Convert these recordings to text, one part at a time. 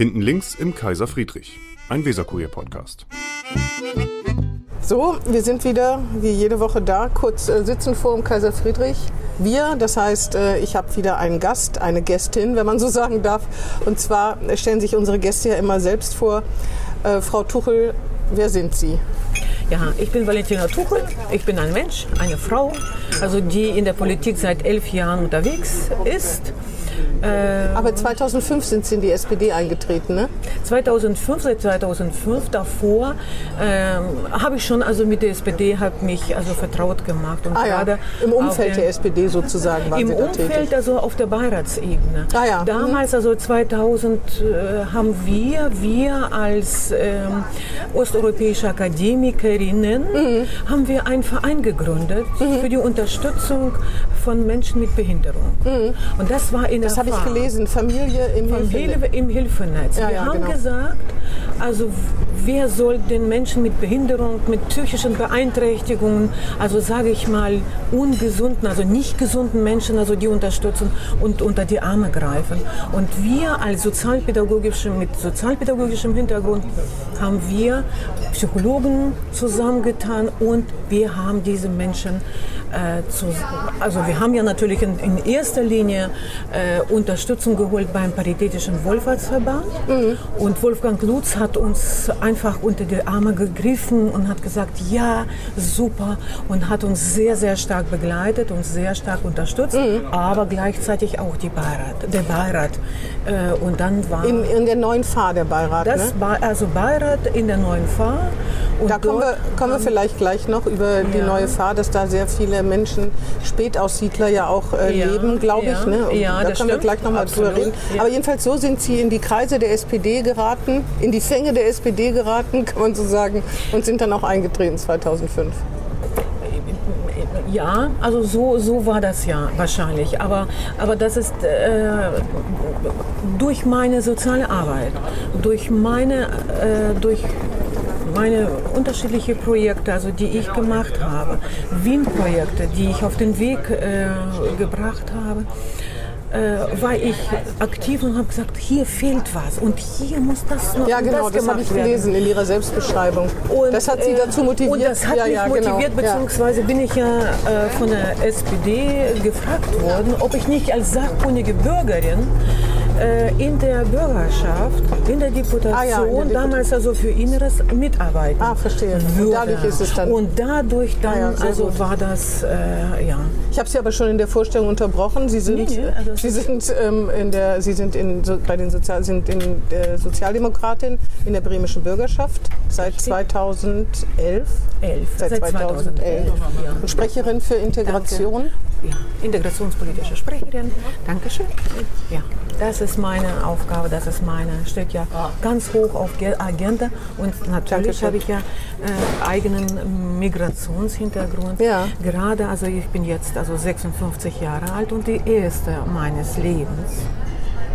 Hinten links im Kaiser Friedrich, ein Weserkurier-Podcast. So, wir sind wieder wie jede Woche da, kurz äh, sitzen vor dem Kaiser Friedrich. Wir, das heißt, äh, ich habe wieder einen Gast, eine Gästin, wenn man so sagen darf. Und zwar stellen sich unsere Gäste ja immer selbst vor. Äh, Frau Tuchel, wer sind Sie? Ja, ich bin Valentina Tuchel. Ich bin ein Mensch, eine Frau, also die in der Politik seit elf Jahren unterwegs ist. Äh, Aber 2005 sind Sie in die SPD eingetreten, ne? 2005, seit 2005 davor ähm, habe ich schon also mit der SPD hat mich also vertraut gemacht und ah, gerade ja. im Umfeld der SPD sozusagen waren im Sie da Umfeld tätig. also auf der Beiratsebene. Ah, ja. Damals also 2000 äh, haben wir wir als ähm, osteuropäische Akademikerinnen mhm. haben wir einen Verein gegründet mhm. für die Unterstützung von Menschen mit Behinderung. Mhm. Und das war in der Das habe ich gelesen, Familie im Familie Hilfenetz. Im Hilfenetz. Ja, wir ja, haben genau. gesagt, also wer soll den Menschen mit Behinderung, mit psychischen Beeinträchtigungen, also sage ich mal ungesunden, also nicht gesunden Menschen, also die unterstützen und unter die Arme greifen. Und wir als sozialpädagogischem, mit sozialpädagogischem Hintergrund haben wir Psychologen zusammengetan und wir haben diese Menschen äh, zu, also wir haben ja natürlich in, in erster Linie äh, Unterstützung geholt beim Paritätischen Wohlfahrtsverband mhm. und Wolfgang Lutz hat uns einfach unter die Arme gegriffen und hat gesagt, ja, super und hat uns sehr, sehr stark begleitet und sehr stark unterstützt, mhm. aber gleichzeitig auch die Beirat, der Beirat. Äh, und dann war... In, in der neuen Fahr der Beirat, das ne? Also Beirat in der neuen Fahr. Und da kommen wir, kommen wir vielleicht gleich noch über die neue Fahr, dass da sehr viele Menschen, Spätaussiedler ja auch äh, ja, leben, glaube ja, ich. Ne? Ja, da können stimmt. Gleich noch mal drüber reden. Ja. Aber jedenfalls so sind Sie in die Kreise der SPD geraten, in die Fänge der SPD geraten, kann man so sagen, und sind dann auch eingetreten 2005. Ja, also so, so war das ja wahrscheinlich. Aber, aber das ist äh, durch meine soziale Arbeit, durch meine, äh, durch meine unterschiedlichen Projekte, also die ich gemacht habe, Wien-Projekte, die ich auf den Weg äh, gebracht habe, äh, war ich aktiv und habe gesagt, hier fehlt was und hier muss das noch Ja, genau, das, das habe ich gelesen in Ihrer Selbstbeschreibung. Und, das hat Sie dazu motiviert? Und das hat ja, mich ja, motiviert, genau. beziehungsweise bin ich ja äh, von der SPD gefragt worden, ob ich nicht als sachkundige Bürgerin äh, in der Bürgerschaft, in der Deputation, ah, ja, in der damals also für Inneres mitarbeiten. Ah, verstehe. Und dadurch ist es dann. Und dadurch dann, ah, ja, also gut. war das, äh, ja. Ich habe Sie aber schon in der Vorstellung unterbrochen. Sie sind, nee, also Sie sind, ähm, in der, Sie sind in, so, bei den Sozial, sind in der Sozialdemokratin in der bremischen Bürgerschaft seit 2011. Elf. Seit, seit 2011. 2011. Ja. Und Sprecherin für Integration. Danke. Ja, integrationspolitische Sprecherin. Dankeschön. Ja, das ist meine Aufgabe, das ist meine, steht ja ganz hoch auf der Agenda. Und natürlich habe ich ja äh, eigenen Migrationshintergrund. Ja. Gerade, also ich bin jetzt also 56 Jahre alt und die erste meines Lebens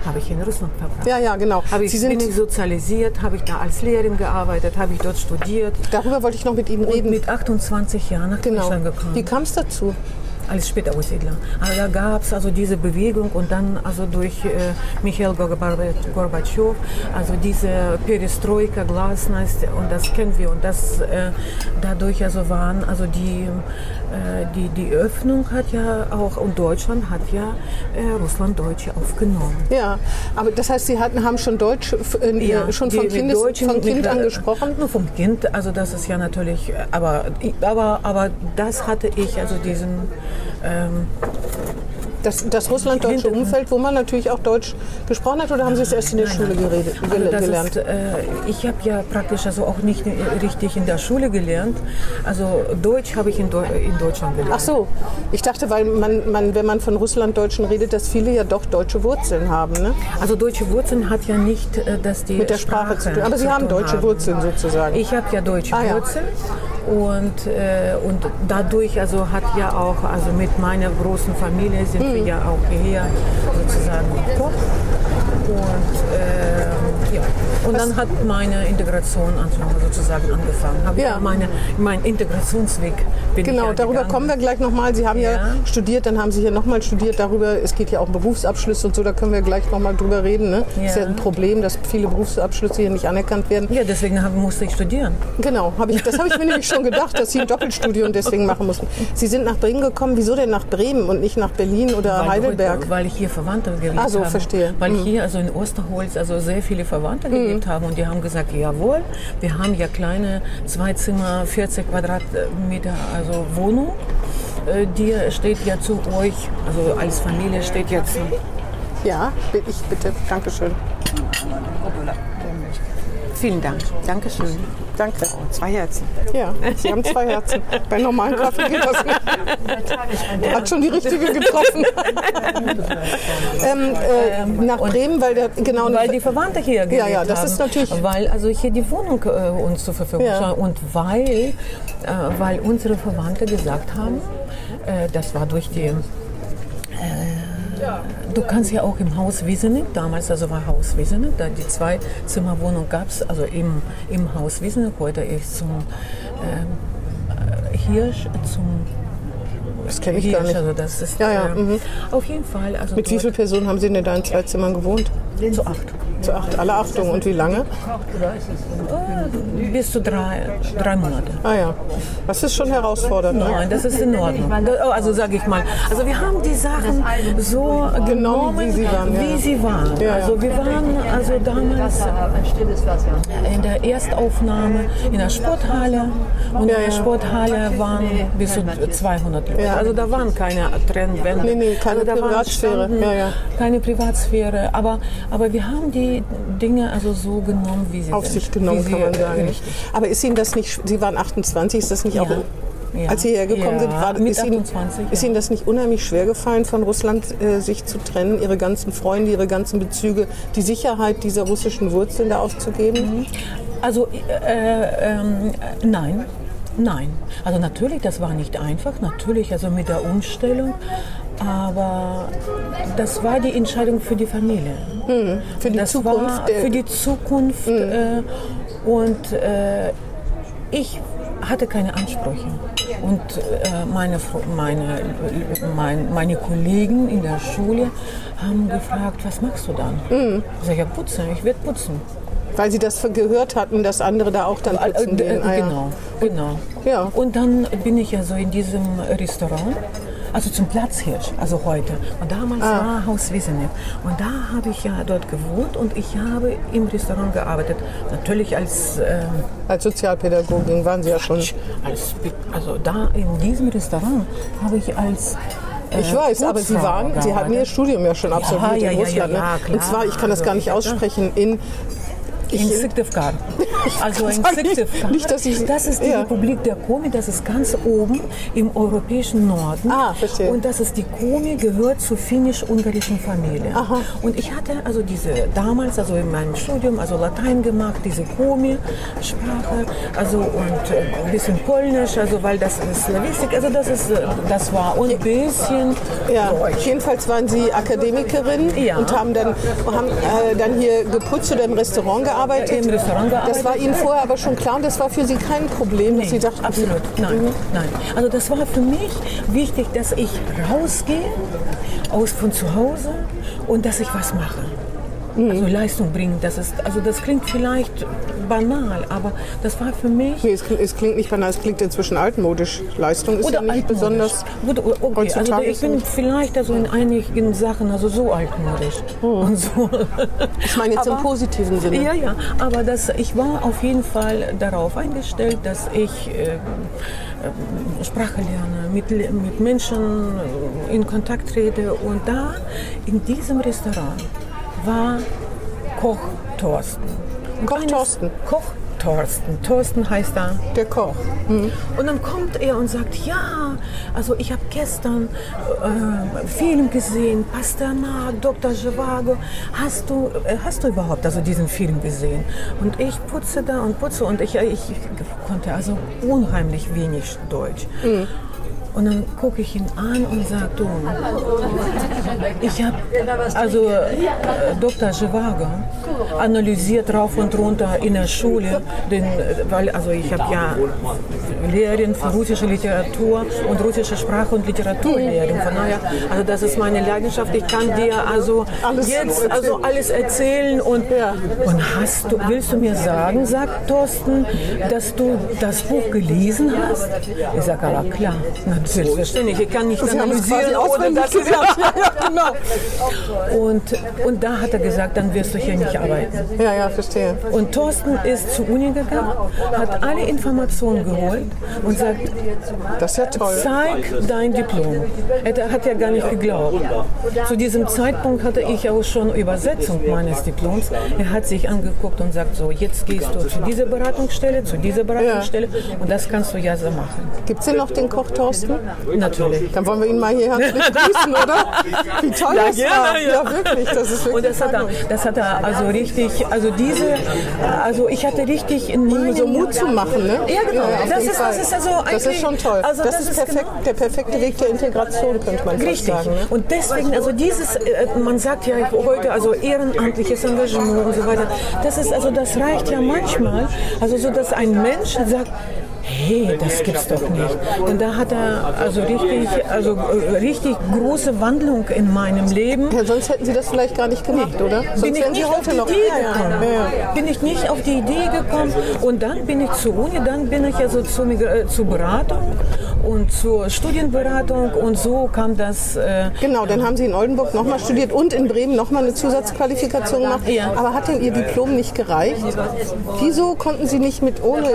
habe ich in Russland verbracht. Ja, ja, genau. Habe ich, Sie sind bin ich sozialisiert, habe ich da als Lehrerin gearbeitet, habe ich dort studiert. Darüber wollte ich noch mit Ihnen reden. Und mit 28 Jahren nach genau. Deutschland gekommen. Wie kam es dazu? Als Spätaussiedler. Aber da gab es also diese Bewegung und dann also durch äh, Michael Gorbatschow, also diese Perestroika, Glasnost und das kennen wir und das äh, dadurch also waren also die, äh, die die Öffnung hat ja auch und Deutschland hat ja äh, Russland Deutsche aufgenommen. Ja, aber das heißt, Sie hatten haben schon Deutsch äh, ja, schon von, Kindes, von Kind an gesprochen? Nur vom Kind, also das ist ja natürlich, aber aber aber das hatte ich also diesen ähm, das, das russlanddeutsche Umfeld, wo man natürlich auch Deutsch gesprochen hat, oder haben Sie es erst in der Schule geredet, also gelernt? Ist, äh, ich habe ja praktisch also auch nicht richtig in der Schule gelernt. Also Deutsch habe ich in, in, Deutschland gelernt. Ach so, ich dachte, weil man, man, wenn man von Russlanddeutschen redet, dass viele ja doch deutsche Wurzeln haben. Ne? Also deutsche Wurzeln hat ja nicht, äh, dass die mit der Sprache, Sprache zu tun. Aber Sie haben deutsche haben. Wurzeln sozusagen. Ich habe ja deutsche ah, Wurzeln. Ja. Und, äh, und dadurch also hat ja auch, also mit meiner großen Familie sind mhm. Ja auch hier sozusagen gekocht. Und äh, ja, Und Was? dann hat meine Integration sozusagen angefangen. Habe ja. meine, meinen Integrationsweg bin Genau, darüber gegangen. kommen wir gleich nochmal. Sie haben ja. ja. studiert, dann haben Sie hier nochmal studiert darüber. Es geht ja auch um Berufsabschlüsse und so, da können wir gleich nochmal drüber reden. Ne? Ja. ist ja ein Problem, dass viele Berufsabschlüsse hier nicht anerkannt werden. Ja, deswegen hab, musste ich studieren. Genau, hab ich, das habe ich mir nämlich schon gedacht, dass Sie ein Doppelstudium deswegen machen mussten. Sie sind nach Bremen gekommen. Wieso denn nach Bremen und nicht nach Berlin oder weil Heidelberg? Weil ich hier Verwandte gelebt habe. Ah, so, verstehe. Weil mhm. hier also in Osterholz also sehr viele Verwandte mhm. gelebt haben und die haben gesagt, jawohl, wir haben ja kleine zwei Zimmer, 40 Quadratmeter also Wohnung. Äh, die steht ja zu euch, also als Familie steht jetzt. Ja, ich bitte. Dankeschön. Vielen Dank. Dankeschön. Danke. Oh, zwei Herzen. Ja, Sie haben zwei Herzen. Bei normalen Kaffee geht das nicht. Hat schon die richtige getroffen. ähm, äh, nach Bremen, weil der genau weil die Verwandte hier Ja, ja, das haben. ist natürlich. Weil also hier die Wohnung äh, uns zur Verfügung ja. stand und weil äh, weil unsere Verwandte gesagt haben, äh, das war durch die Du kannst ja auch im Haus Wiesenig, damals also war Haus Wiesenig, da die zwei Zimmerwohnung gab es, also im, im Haus Wiesenig, heute ist zum äh, Hirsch, zum das kenne ich gar nicht. Also das ist, ja, ja. Äh, mhm. Auf jeden Fall. Also Mit wie vielen Personen haben Sie denn da in zwei Zimmern gewohnt? Zu acht. Zu acht, alle Achtung. Und wie lange? Äh, bis zu drei, drei Monate. Ah ja. Das ist schon herausfordernd. Ne? Nein, das ist in Ordnung. Oh, also sage ich mal. Also wir haben die Sachen so genau genommen, wie sie waren. Wie ja. sie waren. Ja, also wir waren also damals in der Erstaufnahme in der Sporthalle und in der Sporthalle waren bis zu 200 Leute. Also da waren keine Trennwände. Nee, nee, keine also Privatsphäre. ja, ja. Keine Privatsphäre. Aber, aber wir haben die Dinge also so genommen, wie sie Auf sind. sich genommen, kann man sagen. Richtig. Aber ist Ihnen das nicht, Sie waren 28, ist das nicht ja. auch ja. als Sie hergekommen ja, sind, war, ist, Ihnen, 28, ist Ihnen das nicht unheimlich schwer gefallen, von Russland äh, sich zu trennen, Ihre ganzen Freunde, Ihre ganzen Bezüge, die Sicherheit dieser russischen Wurzeln da aufzugeben? Mhm. Also äh, äh, nein, Nein, also natürlich, das war nicht einfach, natürlich, also mit der Umstellung, aber das war die Entscheidung für die Familie. Mhm, für die Zukunft? War für die Zukunft mhm. äh, und äh, ich hatte keine Ansprüche. Und äh, meine, meine, mein, meine Kollegen in der Schule haben gefragt, was machst du dann? Mhm. Ich sage, ja, putzen, ich werde putzen. Weil Sie das gehört hatten, dass andere da auch dann putzen gehen. Ah, genau, genau. Ja. Und dann bin ich ja so in diesem Restaurant also zum Platzhirsch, also heute. Und damals ah. war Haus Wiesenew. Und da habe ich ja dort gewohnt und ich habe im Restaurant gearbeitet. Natürlich als... Ähm, als Sozialpädagogin waren Sie ja schon. Als, also da in diesem Restaurant habe ich als äh, ich weiß, aber Sie waren, Sie hatten Ihr Studium ja schon absolviert ja, in ja, Russland. Ja, ja, ne? Und zwar, ich kann das gar nicht aussprechen, in in Syktyvkar. Also in Syktyvkar. Nicht, dass ich, das ist die ja. Republik der Komi, das ist ganz oben im europäischen Norden. Ah, verstehe. Und das ist die Komi, gehört zur finnisch-ungarischen Familie. Aha. Und ich hatte also diese damals, also in meinem Studium, also Latein gemacht, diese Komi-Sprache, also und äh, ein bisschen Polnisch, also weil das ist Slavistik, also das ist, äh, das war und ein bisschen ja. Deutsch. Jedenfalls waren Sie Akademikerin ja. und haben dann, haben, äh, dann hier geputzt oder im Restaurant gearbeitet gearbeitet? Im Restaurant gearbeitet. Das war Ihnen vorher aber schon klar und das war für Sie kein Problem, dass Sie dachten, absolut, nein, mhm. nein. Also das war für mich wichtig, dass ich rausgehe aus von zu Hause und dass ich was mache. Mhm. Also Leistung bringen, das ist, also das klingt vielleicht banal, aber das war für mich. Nee, es, es klingt nicht banal, es klingt inzwischen altmodisch. Leistung ist Oder ja nicht besonders. Gut, okay, also ich bin vielleicht also in einigen Sachen also so altmodisch. Mhm. Und so. Ich meine jetzt aber, im positiven Sinne. Ja, ja, aber das, ich war auf jeden Fall darauf eingestellt, dass ich äh, Sprache lerne, mit, mit Menschen in Kontakt trete und da in diesem Restaurant war Koch Thorsten. Koch Thorsten. Koch Thorsten. Thorsten heißt er. Der Koch. Mhm. Und dann kommt er und sagt, ja, also ich habe gestern äh, Film gesehen, Pasternak, Dr. Zhivago. Hast du, äh, hast du überhaupt also diesen Film gesehen? Und ich putze da und putze und ich, ich konnte also unheimlich wenig Deutsch. Mhm. Und dann gucke ich ihn an und sage, du, ich habe, also äh, Dr. Zhivago analysiert rauf und runter in der Schule, den, weil also ich habe ja Lehrerin für russische Literatur und russische Sprache und Literaturlehrerin. Von daher, also das ist meine Leidenschaft. Ich kann dir also alles jetzt also alles erzählen und, ja. und hast du, willst du mir sagen, sagt Thorsten, dass du das Buch gelesen hast? Ich sage, aber klar, selbstverständlich. Ich kann nicht analysieren, ohne dass ich ja, genau. und, und da hat er gesagt, dann wirst du hier nicht arbeiten. Ja, ja, verstehe. Und Thorsten ist zur Uni gegangen, hat alle Informationen geholt und sagt, das ist ja toll. zeig dein Diplom. Er hat ja gar nicht geglaubt. Zu diesem Zeitpunkt hatte ich auch schon Übersetzung meines Diploms. Er hat sich angeguckt und sagt so, jetzt gehst du zu dieser Beratungsstelle, zu dieser Beratungsstelle ja. und das kannst du ja so machen. Gibt es denn noch den Koch Thorsten? Natürlich. Dann wollen wir ihn mal hier herzlich grüßen, oder? Wie toll ja, das gerne, war. Ja. ja. wirklich. Das ist wirklich und das hat, er, das hat er also richtig, also diese, also ich hatte richtig in meinem so Mut zu machen, ne? Ja, genau. das, ist, das ist also Das ist schon toll. Also das, das ist perfekt, genau der perfekte Weg der Integration, könnte man richtig. sagen. Ne? Und deswegen, also dieses, äh, man sagt ja heute, also ehrenamtliches Engagement und so weiter, das ist, also das reicht ja manchmal, also so, dass ein Mensch sagt, hey, das gibt's doch nicht. Und da hat er also richtig, also äh, richtig große Wandlung in meinem Leben. Ja, sonst hätten Sie das vielleicht gar nicht gemacht, oder? Sonst bin ich nicht auf die noch Idee gekommen. Ja. Bin ich nicht auf die Idee gekommen. Und dann bin ich zur Uni, dann bin ich also zur, äh, zur Beratung und zur Studienberatung und so kam das. Äh, genau, dann haben Sie in Oldenburg nochmal studiert und in Bremen nochmal eine Zusatzqualifikation gemacht. Ja. Aber hat denn Ihr Diplom nicht gereicht? Wieso konnten Sie nicht mit ohne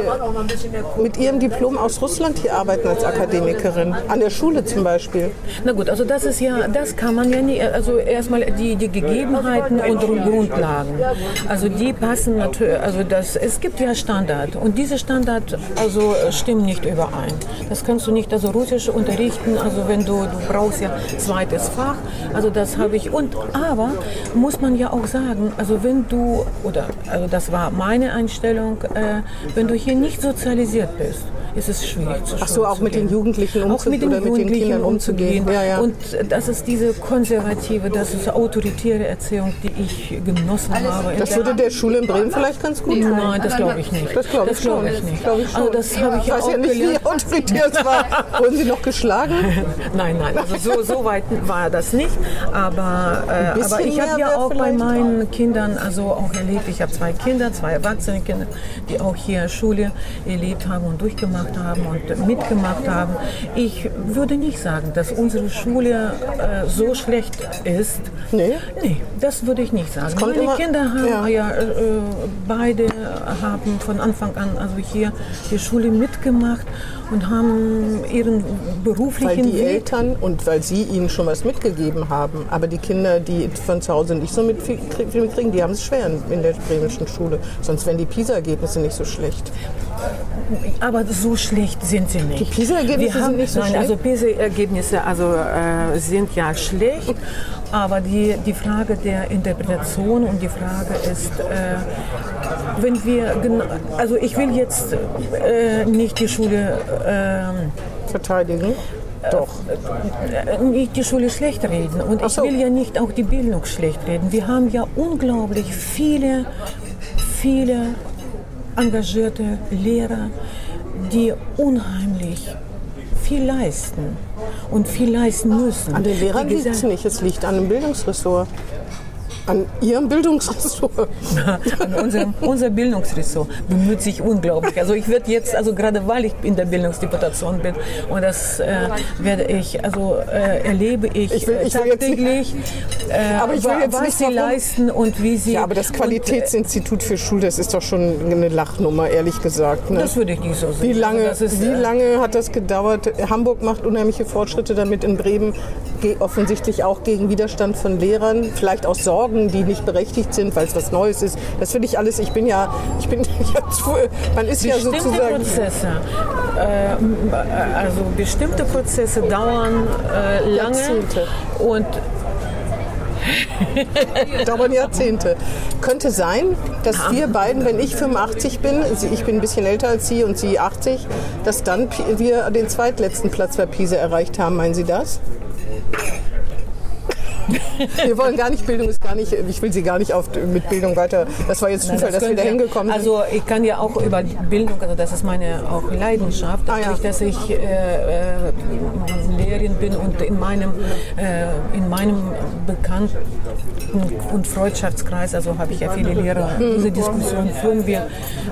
mit Ihrem Diplom aus Russland hier arbeiten als Akademikerin? An der Schule zum Beispiel? Na gut, also das ist ja, das kann man ja nicht, also erstmal die, die Gegebenheiten und Grundlagen. Also die passen natürlich, also das, es gibt ja Standard und diese Standard also stimmen nicht überein. Das kannst du nicht, also Russisch unterrichten, also wenn du, du brauchst ja zweites Fach, also das habe ich und, aber muss man ja auch sagen, also wenn du, oder, also das war meine Einstellung, äh, wenn du hier nicht sozialisiert bist, ist, ist es schwierig zu Ach so, auch mit den Jugendlichen umzugehen. Auch mit den, Jugendlichen mit den Kindern umzugehen. Ja, ja. Und das ist diese konservative, das ist autoritäre Erziehung, die ich genossen habe. Das würde der Schule in Bremen vielleicht ganz gut tun. Nein, das glaube ich nicht. Das glaube ich, glaub ich, nicht. Glaub ich also das habe ich, ich weiß ja nicht, gelernt. wie autoritär es war. Wurden Sie noch geschlagen? nein, nein, also so, so weit war das nicht. Aber, äh, aber ich habe ja auch bei meinen Kindern also auch erlebt, ich habe zwei Kinder, zwei erwachsene Kinder, die auch hier Schule erlebt haben und durchgemacht haben und mitgemacht haben. Ich würde nicht sagen, dass unsere Schule äh, so schlecht ist. Nee? Nee, das würde ich nicht sagen. Meine immer, Kinder haben ja, ja äh, beide haben von Anfang an also hier die Schule mitgemacht und haben ihren beruflichen Weil die Weg Eltern und weil sie ihnen schon was mitgegeben haben. Aber die Kinder, die von zu Hause nicht so mitkriegen, die haben es schwer in der bremischen Schule. Sonst wären die PISA-Ergebnisse nicht so schlecht. Aber so schlecht sind sie nicht. Die PISA-Ergebnisse sind nicht so nein, schlecht? also PISA-Ergebnisse also, äh, sind ja schlecht. Aber die, die Frage der Interpretation und die Frage ist, äh, wenn wir, also ich will jetzt äh, nicht die Schule äh, verteidigen. Doch. Äh, nicht die Schule schlecht reden. Und ich so. will ja nicht auch die Bildung schlecht reden. Wir haben ja unglaublich viele, viele engagierte Lehrer, die unheimlich viel leisten und viel leisten müssen. An den Lehrern liegt es nicht, es liegt an dem Bildungsressort. An Ihrem Bildungsressort? An unserem unser Bildungsressort bemüht sich unglaublich. Also ich werde jetzt, also gerade weil ich in der Bildungsdeputation bin und das äh, werde ich, also äh, erlebe ich, ich, will, ich tagtäglich, äh, aber ich will jetzt was nicht sie leisten und wie sie... Ja, aber das Qualitätsinstitut für Schule, das ist doch schon eine Lachnummer, ehrlich gesagt. Ne? Das würde ich nicht so sehen. Wie lange, also ist, wie äh, lange hat das gedauert? Hamburg macht unheimliche Fortschritte damit in Bremen, offensichtlich auch gegen Widerstand von Lehrern, vielleicht aus Sorgen Sorgen, die nicht berechtigt sind, weil es was Neues ist. Das finde ich alles, ich bin ja, ich bin ja zu, man ist bestimmte ja sozusagen... Prozesse, äh, also bestimmte Prozesse dauern äh, lange Jahrzehnte. und dauern Jahrzehnte. Könnte sein, dass wir beiden, wenn ich 85 bin, ich bin ein bisschen älter als Sie und Sie 80, dass dann wir den zweitletzten Platz bei Pisa erreicht haben. Meinen Sie das? wir wollen gar nicht, Bildung ist gar nicht, ich will Sie gar nicht auf, mit Bildung weiter, das war jetzt Zufall, das dass wir da hingekommen sind. Also ich kann ja auch über Bildung, also das ist meine auch Leidenschaft, ah, ja. dass ich äh, äh, Lehrerin bin und in meinem, äh, in meinem Bekannten- und Freundschaftskreis, also habe ich ja viele Lehrer, hm. diese Diskussion führen wir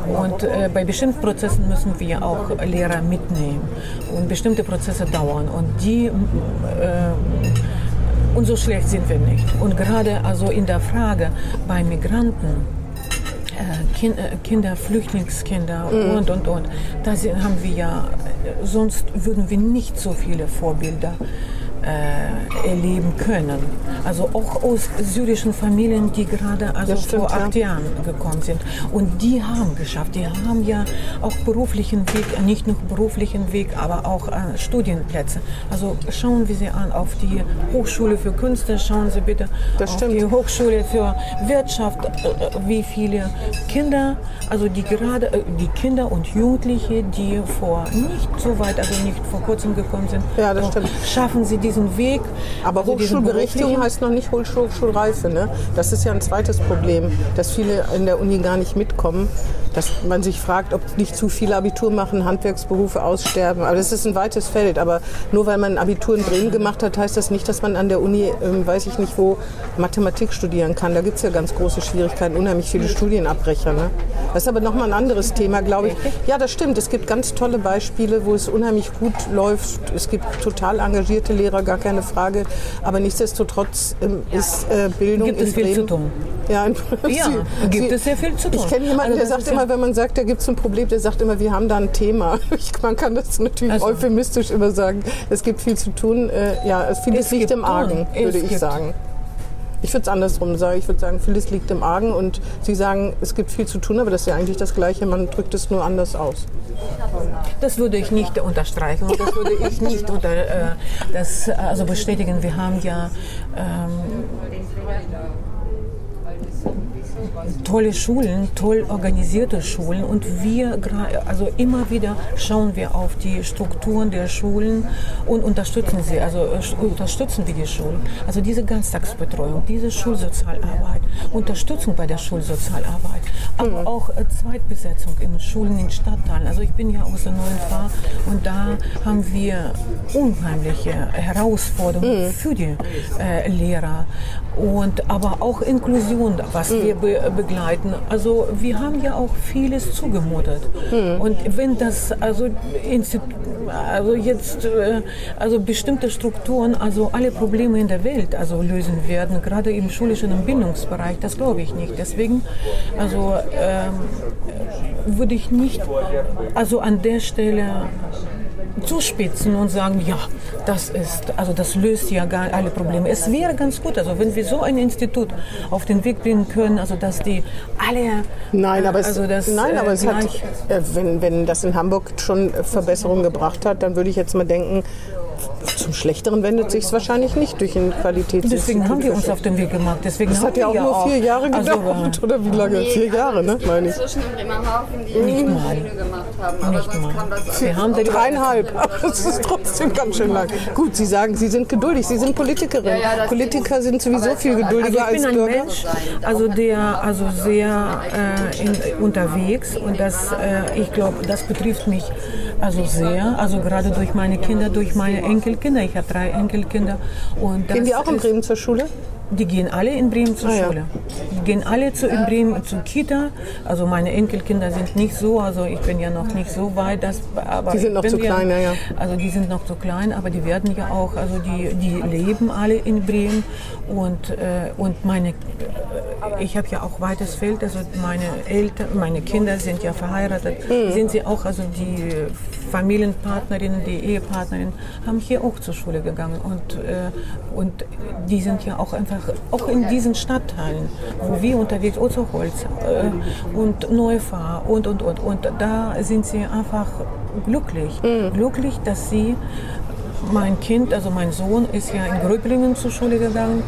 und äh, bei bestimmten Prozessen müssen wir auch Lehrer mitnehmen und bestimmte Prozesse dauern und die äh, und so schlecht sind wir nicht. Und gerade also in der Frage bei Migranten, äh, äh, Kinder, Flüchtlingskinder mhm. und, und, und, da haben wir ja, sonst würden wir nicht so viele Vorbilder äh, erleben können. Also auch aus syrischen Familien, die gerade also stimmt, vor acht ja. Jahren gekommen sind. Und die haben geschafft. Die haben ja auch beruflichen Weg, nicht nur beruflichen Weg, aber auch äh, Studienplätze. Also schauen wir sie an auf die Hochschule für Künste, schauen Sie bitte das auf stimmt. die Hochschule für Wirtschaft, äh, wie viele Kinder, also die gerade äh, die Kinder und Jugendliche, die vor nicht so weit, also nicht vor kurzem gekommen sind, ja, schaffen sie diesen diesen Weg. Aber also Hochschulberechtigung heißt noch nicht Hochschulreife. Ne? Das ist ja ein zweites Problem, dass viele in der Uni gar nicht mitkommen dass man sich fragt, ob nicht zu viele Abitur machen, Handwerksberufe aussterben. Aber das ist ein weites Feld. Aber nur weil man ein Abitur in Bremen gemacht hat, heißt das nicht, dass man an der Uni, ähm, weiß ich nicht wo, Mathematik studieren kann. Da gibt es ja ganz große Schwierigkeiten, unheimlich viele Studienabbrecher. Ne? Das ist aber nochmal ein anderes Thema, glaube ich. Ja, das stimmt. Es gibt ganz tolle Beispiele, wo es unheimlich gut läuft. Es gibt total engagierte Lehrer, gar keine Frage. Aber nichtsdestotrotz ähm, ist äh, Bildung gibt in es viel zu tun. Ja, in, ja Sie, gibt es sehr viel zu tun. Ich kenne jemanden, also der sagt immer, wenn man sagt, da gibt es ein Problem, der sagt immer, wir haben da ein Thema. Ich, man kann das natürlich also. euphemistisch immer sagen. Es gibt viel zu tun. Äh, ja, vieles liegt im Argen, würde ich sagen. Ich würde es andersrum sagen. Ich würde sagen, vieles liegt im Argen und Sie sagen, es gibt viel zu tun, aber das ist ja eigentlich das Gleiche. Man drückt es nur anders aus. Das würde ich nicht unterstreichen und das würde ich nicht unter, äh, das, also bestätigen. Wir haben ja ähm, tolle Schulen, toll organisierte Schulen und wir also immer wieder schauen wir auf die Strukturen der Schulen und unterstützen sie, also äh, unterstützen wir die Schulen. Also diese Ganztagsbetreuung, diese Schulsozialarbeit, Unterstützung bei der Schulsozialarbeit, aber mhm. auch äh, Zweitbesetzung in Schulen in Stadtteilen. Also ich bin ja aus der Neuen Fahr und da haben wir unheimliche Herausforderungen mhm. für die äh, Lehrer und aber auch Inklusion, was mhm. wir be begleiten. Also wir haben ja auch vieles zugemutet. Mhm. Und wenn das also, also jetzt äh, also bestimmte Strukturen, also alle Probleme in der Welt also lösen werden, gerade im schulischen und Bildungsbereich, das glaube ich nicht. Deswegen also ähm, würde ich nicht also an der Stelle zuspitzen und sagen, ja, das ist, also das löst ja gar alle Probleme. Es wäre ganz gut, also wenn wir so ein Institut auf den Weg bringen können, also dass die alle, nein, aber es, also das, nein, aber es hat, äh, wenn, wenn das in Hamburg schon Verbesserungen gebracht hat, dann würde ich jetzt mal denken, zum Schlechteren wendet sich es wahrscheinlich nicht durch ein Qualitätsinstitut. Deswegen haben wir uns auf den Weg gemacht. Deswegen das hat ja auch nur auch vier Jahre also, gedauert. Also, oder wie lange? Nee, vier Jahre, ne? Meine ich. Zwischen Bremerhaven, die nicht mal. gemacht haben. nicht mal. wir haben dreieinhalb. das ist trotzdem ganz schön lang. Gut, Sie sagen, Sie sind geduldig. Sie sind Politikerin. Ja, ja, Politiker sind sowieso viel geduldiger also als Bürger. Ich bin ein Mensch, also der also sehr äh, in, unterwegs und das, äh, ich glaube, das betrifft mich also sehr. Also gerade durch meine Kinder, durch meine Enkelkinder. Ich habe drei Enkelkinder. Und Gehen die auch in Bremen zur Schule? Die gehen alle in Bremen zur ah, Schule. Ja. Die gehen alle zu, in Bremen zur Kita. Also meine Enkelkinder sind nicht so, also ich bin ja noch nicht so weit. Dass, aber die sind noch zu klein, ja, ja. Also die sind noch zu klein, aber die werden ja auch, also die, die leben alle in Bremen. Und, äh, und meine, ich habe ja auch weites Feld, also meine Eltern, meine Kinder sind ja verheiratet, mhm. sind sie auch, also die Familienpartnerinnen, die Ehepartnerinnen haben hier auch zur Schule gegangen. Und, äh, und die sind ja auch einfach auch in diesen Stadtteilen, wo wir unterwegs, Ozoholz äh, und Neufahr und, und, und. Und da sind sie einfach glücklich. Mhm. Glücklich, dass sie mein Kind, also mein Sohn, ist ja in Gröblingen zur Schule gegangen.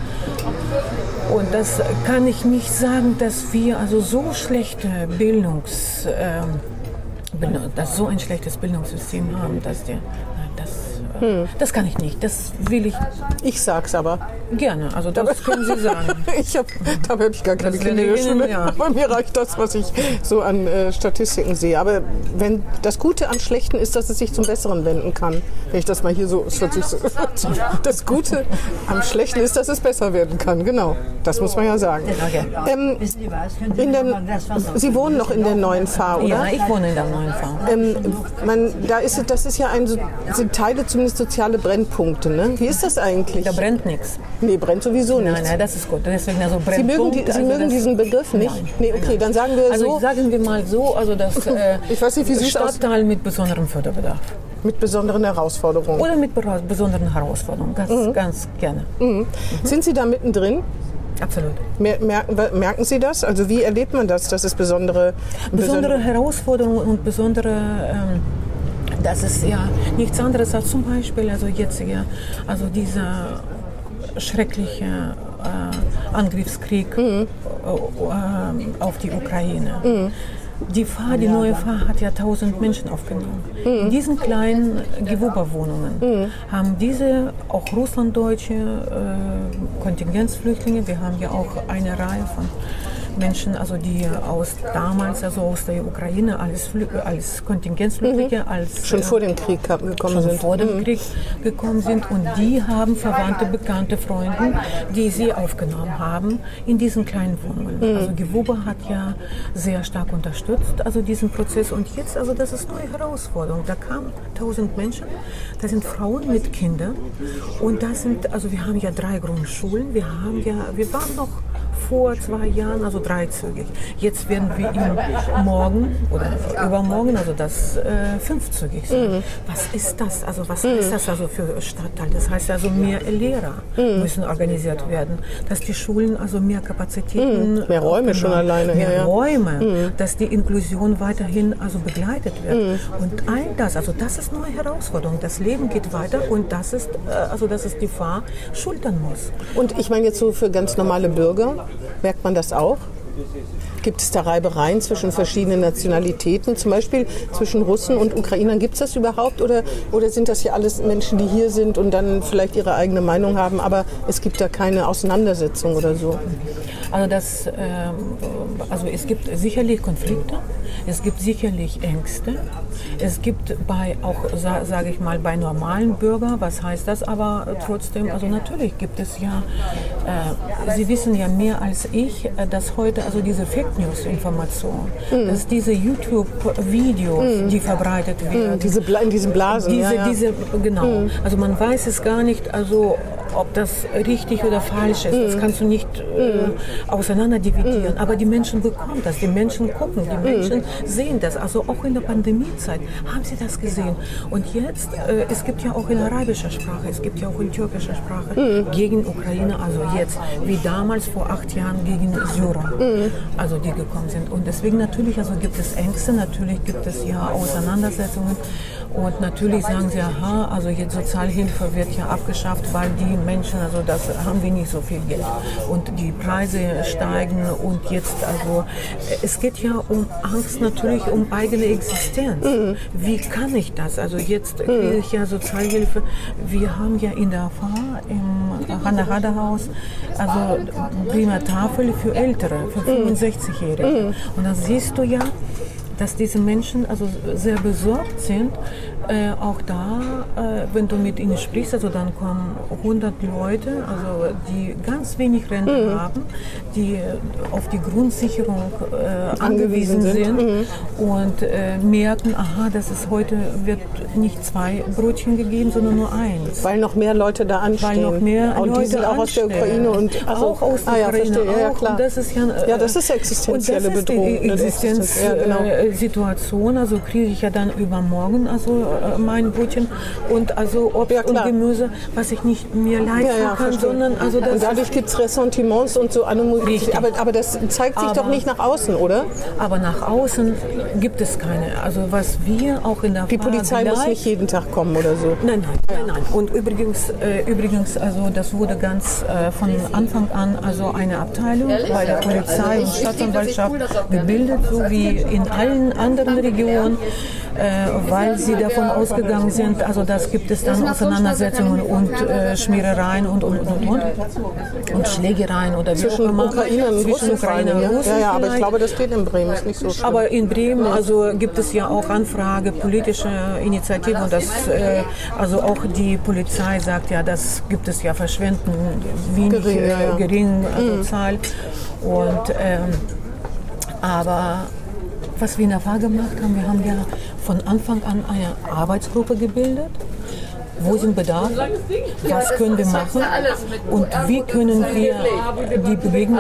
Und das kann ich nicht sagen, dass wir also so schlechte Bildungs... Äh, dass so ein schlechtes Bildungssystem haben, dass die hm. Das kann ich nicht. Das will ich. Ich sag's aber. Gerne. Also das können Sie sagen. ich hab, dabei habe ich gar keine Kinder Schule. Ja. Bei mir reicht das, was ich so an äh, Statistiken sehe. Aber wenn das Gute am Schlechten ist, dass es sich zum Besseren wenden kann. Wenn ich das mal hier so, sich so das Gute am Schlechten ist, dass es besser werden kann. Genau. Das muss man ja sagen. Ähm, in den, Sie wohnen noch in der neuen Fahr, oder? Ja, ich wohne in der neuen Fahr. Ähm, man, da ist, das ist ja ein, sind Teile zumindest soziale Brennpunkte. Ne? Wie ist das eigentlich? Da brennt nichts. Nee, brennt sowieso nichts. Nein, nein, das ist gut. Deswegen also Sie mögen, die, Sie also mögen diesen Begriff nicht? Nein. Nee, okay, dann sagen wir also so. Also sagen wir mal so, also das äh, ich weiß nicht, wie Stadtteil mit besonderem Förderbedarf. Mit besonderen Herausforderungen? Oder mit besonderen Herausforderungen, ganz, mhm. ganz gerne. Mhm. Mhm. Sind Sie da mittendrin? Absolut. Merken, merken, Sie das? Also wie erlebt man das, dass es besondere... Besondere Herausforderungen und besondere... Ähm, das ist ja nichts anderes als zum Beispiel, also jetzt ja, also dieser schreckliche äh, Angriffskrieg mhm. äh, auf die Ukraine. Mhm. Die Fahr, die neue Fahr hat ja tausend Menschen aufgenommen. Mhm. In diesen kleinen Gewuberwohnungen mhm. haben diese auch Russlanddeutsche äh, Kontingenzflüchtlinge, wir haben ja auch eine Reihe von Menschen, also die aus damals, also aus der Ukraine als, Flü als Kontingenzflüchtlinge, mhm. als schon vor dem Krieg gekommen schon sind. vor dem mhm. Krieg gekommen sind und die haben Verwandte, bekannte Freunde, die sie aufgenommen haben in diesen kleinen Wohnungen. Mhm. Also Gewuba hat ja sehr stark unterstützt, also diesen Prozess und jetzt, also das ist neue Herausforderung. Da kamen tausend Menschen, da sind Frauen mit Kindern und da sind, also wir haben ja drei Grundschulen, wir haben ja, wir waren noch vor zwei Jahren, also dreizügig. Jetzt werden wir ihn morgen oder übermorgen, also das äh, fünfzügig sein. Mhm. Was ist das? Also was mhm. ist das also für Stadtteil? Das heißt also mehr Lehrer mhm. müssen organisiert werden, dass die Schulen also mehr Kapazitäten, mhm. mehr Räume schon alleine, mehr ja, Räume, mhm. dass die Inklusion weiterhin also begleitet wird. Mhm. Und all das, also das ist nur eine Herausforderung. Das Leben geht weiter und das ist äh, also das ist die Gefahr schultern muss. Und ich meine jetzt so für ganz normale Bürger, Merkt man das auch? Gibt es da Reibereien zwischen verschiedenen Nationalitäten, zum Beispiel zwischen Russen und Ukrainern? Gibt es das überhaupt oder, oder sind das hier alles Menschen, die hier sind und dann vielleicht ihre eigene Meinung haben, aber es gibt da keine Auseinandersetzung oder so? Also, das, äh, also es gibt sicherlich Konflikte, es gibt sicherlich Ängste, es gibt bei auch, sage ich mal, bei normalen Bürgern, was heißt das aber trotzdem, also natürlich gibt es ja, äh, Sie wissen ja mehr als ich, äh, dass heute also diese Fake News Information, mhm. dass diese YouTube-Videos, mhm. die verbreitet werden. Mhm. Diese Bla in diesen Blasen. Diese, ja, ja. diese, genau. Hm. Also man weiß es gar nicht, also ob das richtig oder falsch ist. Das kannst du nicht äh, auseinander dividieren. Aber die Menschen bekommen das, die Menschen gucken, die Menschen sehen das. Also auch in der Pandemiezeit haben sie das gesehen. Und jetzt, äh, es gibt ja auch in arabischer Sprache, es gibt ja auch in türkischer Sprache gegen Ukraine, also jetzt, wie damals vor acht Jahren gegen Syrer, also die gekommen sind. Und deswegen natürlich, also gibt es Ängste, natürlich gibt es ja Auseinandersetzungen. Und natürlich sagen sie, aha, also jetzt Sozialhilfe wird ja abgeschafft, weil die Menschen, also das haben wir nicht so viel Geld. Und die Preise steigen und jetzt, also es geht ja um Angst natürlich, um eigene Existenz. Mhm. Wie kann ich das? Also jetzt kriege ich ja Sozialhilfe. Wir haben ja in der FA im Hanna-Hader-Haus also prima Tafel für Ältere, für 65-Jährige. Mhm. Und dann siehst du ja, dass diese Menschen also sehr besorgt sind, äh, auch da, äh, wenn du mit ihnen sprichst, also dann kommen 100 Leute, also die ganz wenig Rente mhm. haben, die äh, auf die Grundsicherung äh, angewiesen, sind, sind mhm. und äh, merken, aha, das ist heute wird nicht zwei Brötchen gegeben, sondern nur eins. Weil noch mehr Leute da anstehen. Weil noch mehr und Leute die sind auch aus der Ukraine und also, auch aus der ah, Ukraine. Ja, ja, klar. Und das ist ja, ja, das ist existenzielle Bedrohung. Die Existenzsituation, ja, genau. also kriege ich ja dann übermorgen also äh, mein Brötchen und also Obst ja, und Gemüse, was ich nicht mir leisten ja, ja, kann, sondern also das und dadurch gibt es Ressentiments und so Animosität. Aber, aber das zeigt sich aber, doch nicht nach außen, oder? Aber nach außen gibt es keine. Also was wir auch in der Die Polizei muss nicht jeden Tag kommen oder so. Nein, nein, nein, nein. Und übrigens, äh, übrigens, also das wurde ganz äh, von Anfang an also eine Abteilung Ehrlich? bei der Polizei also und Staatsanwaltschaft gebildet, so wie in allen anderen Regionen äh, weil sie davon ausgegangen sind, also das gibt es dann Auseinandersetzungen und äh, Schmierereien und, und, und, und, und Schlägereien oder wie zwischen immer. Ukraine und zwischen Ukraine und Russland. Ja, ja, aber ich glaube, das geht in Bremen, ist nicht so schlimm. Aber in Bremen also gibt es ja auch Anfrage, politische Initiative und das, äh, also auch die Polizei sagt ja, das gibt es ja Verschwenden, wenig, gering, ja, ja. gering also mhm. Zahl. Und ähm, aber was wir in der Fahr gemacht haben, wir haben ja von Anfang an eine Arbeitsgruppe gebildet wo sind Bedarf, was können wir machen und wie können wir die Bewegung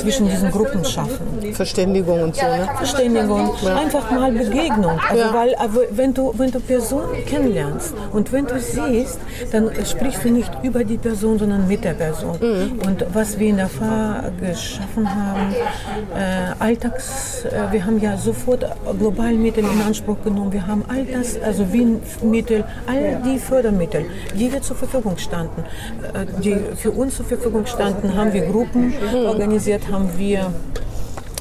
zwischen diesen Gruppen schaffen. Verständigung und so, ne? Verständigung, ja. einfach mal Begegnung. Also ja. weil also wenn du wenn du Personen kennenlernst und wenn du siehst, dann sprichst du nicht über die Person, sondern mit der Person. Mhm. Und was wir in der Fahr geschaffen haben, äh, Alltags, äh, wir haben ja sofort globale Mittel in Anspruch genommen. Wir haben all das, also Wien-Mittel, all die Förder Fördermittel, die wir zur Verfügung standen, äh, die für uns zur Verfügung standen, haben wir Gruppen organisiert, haben wir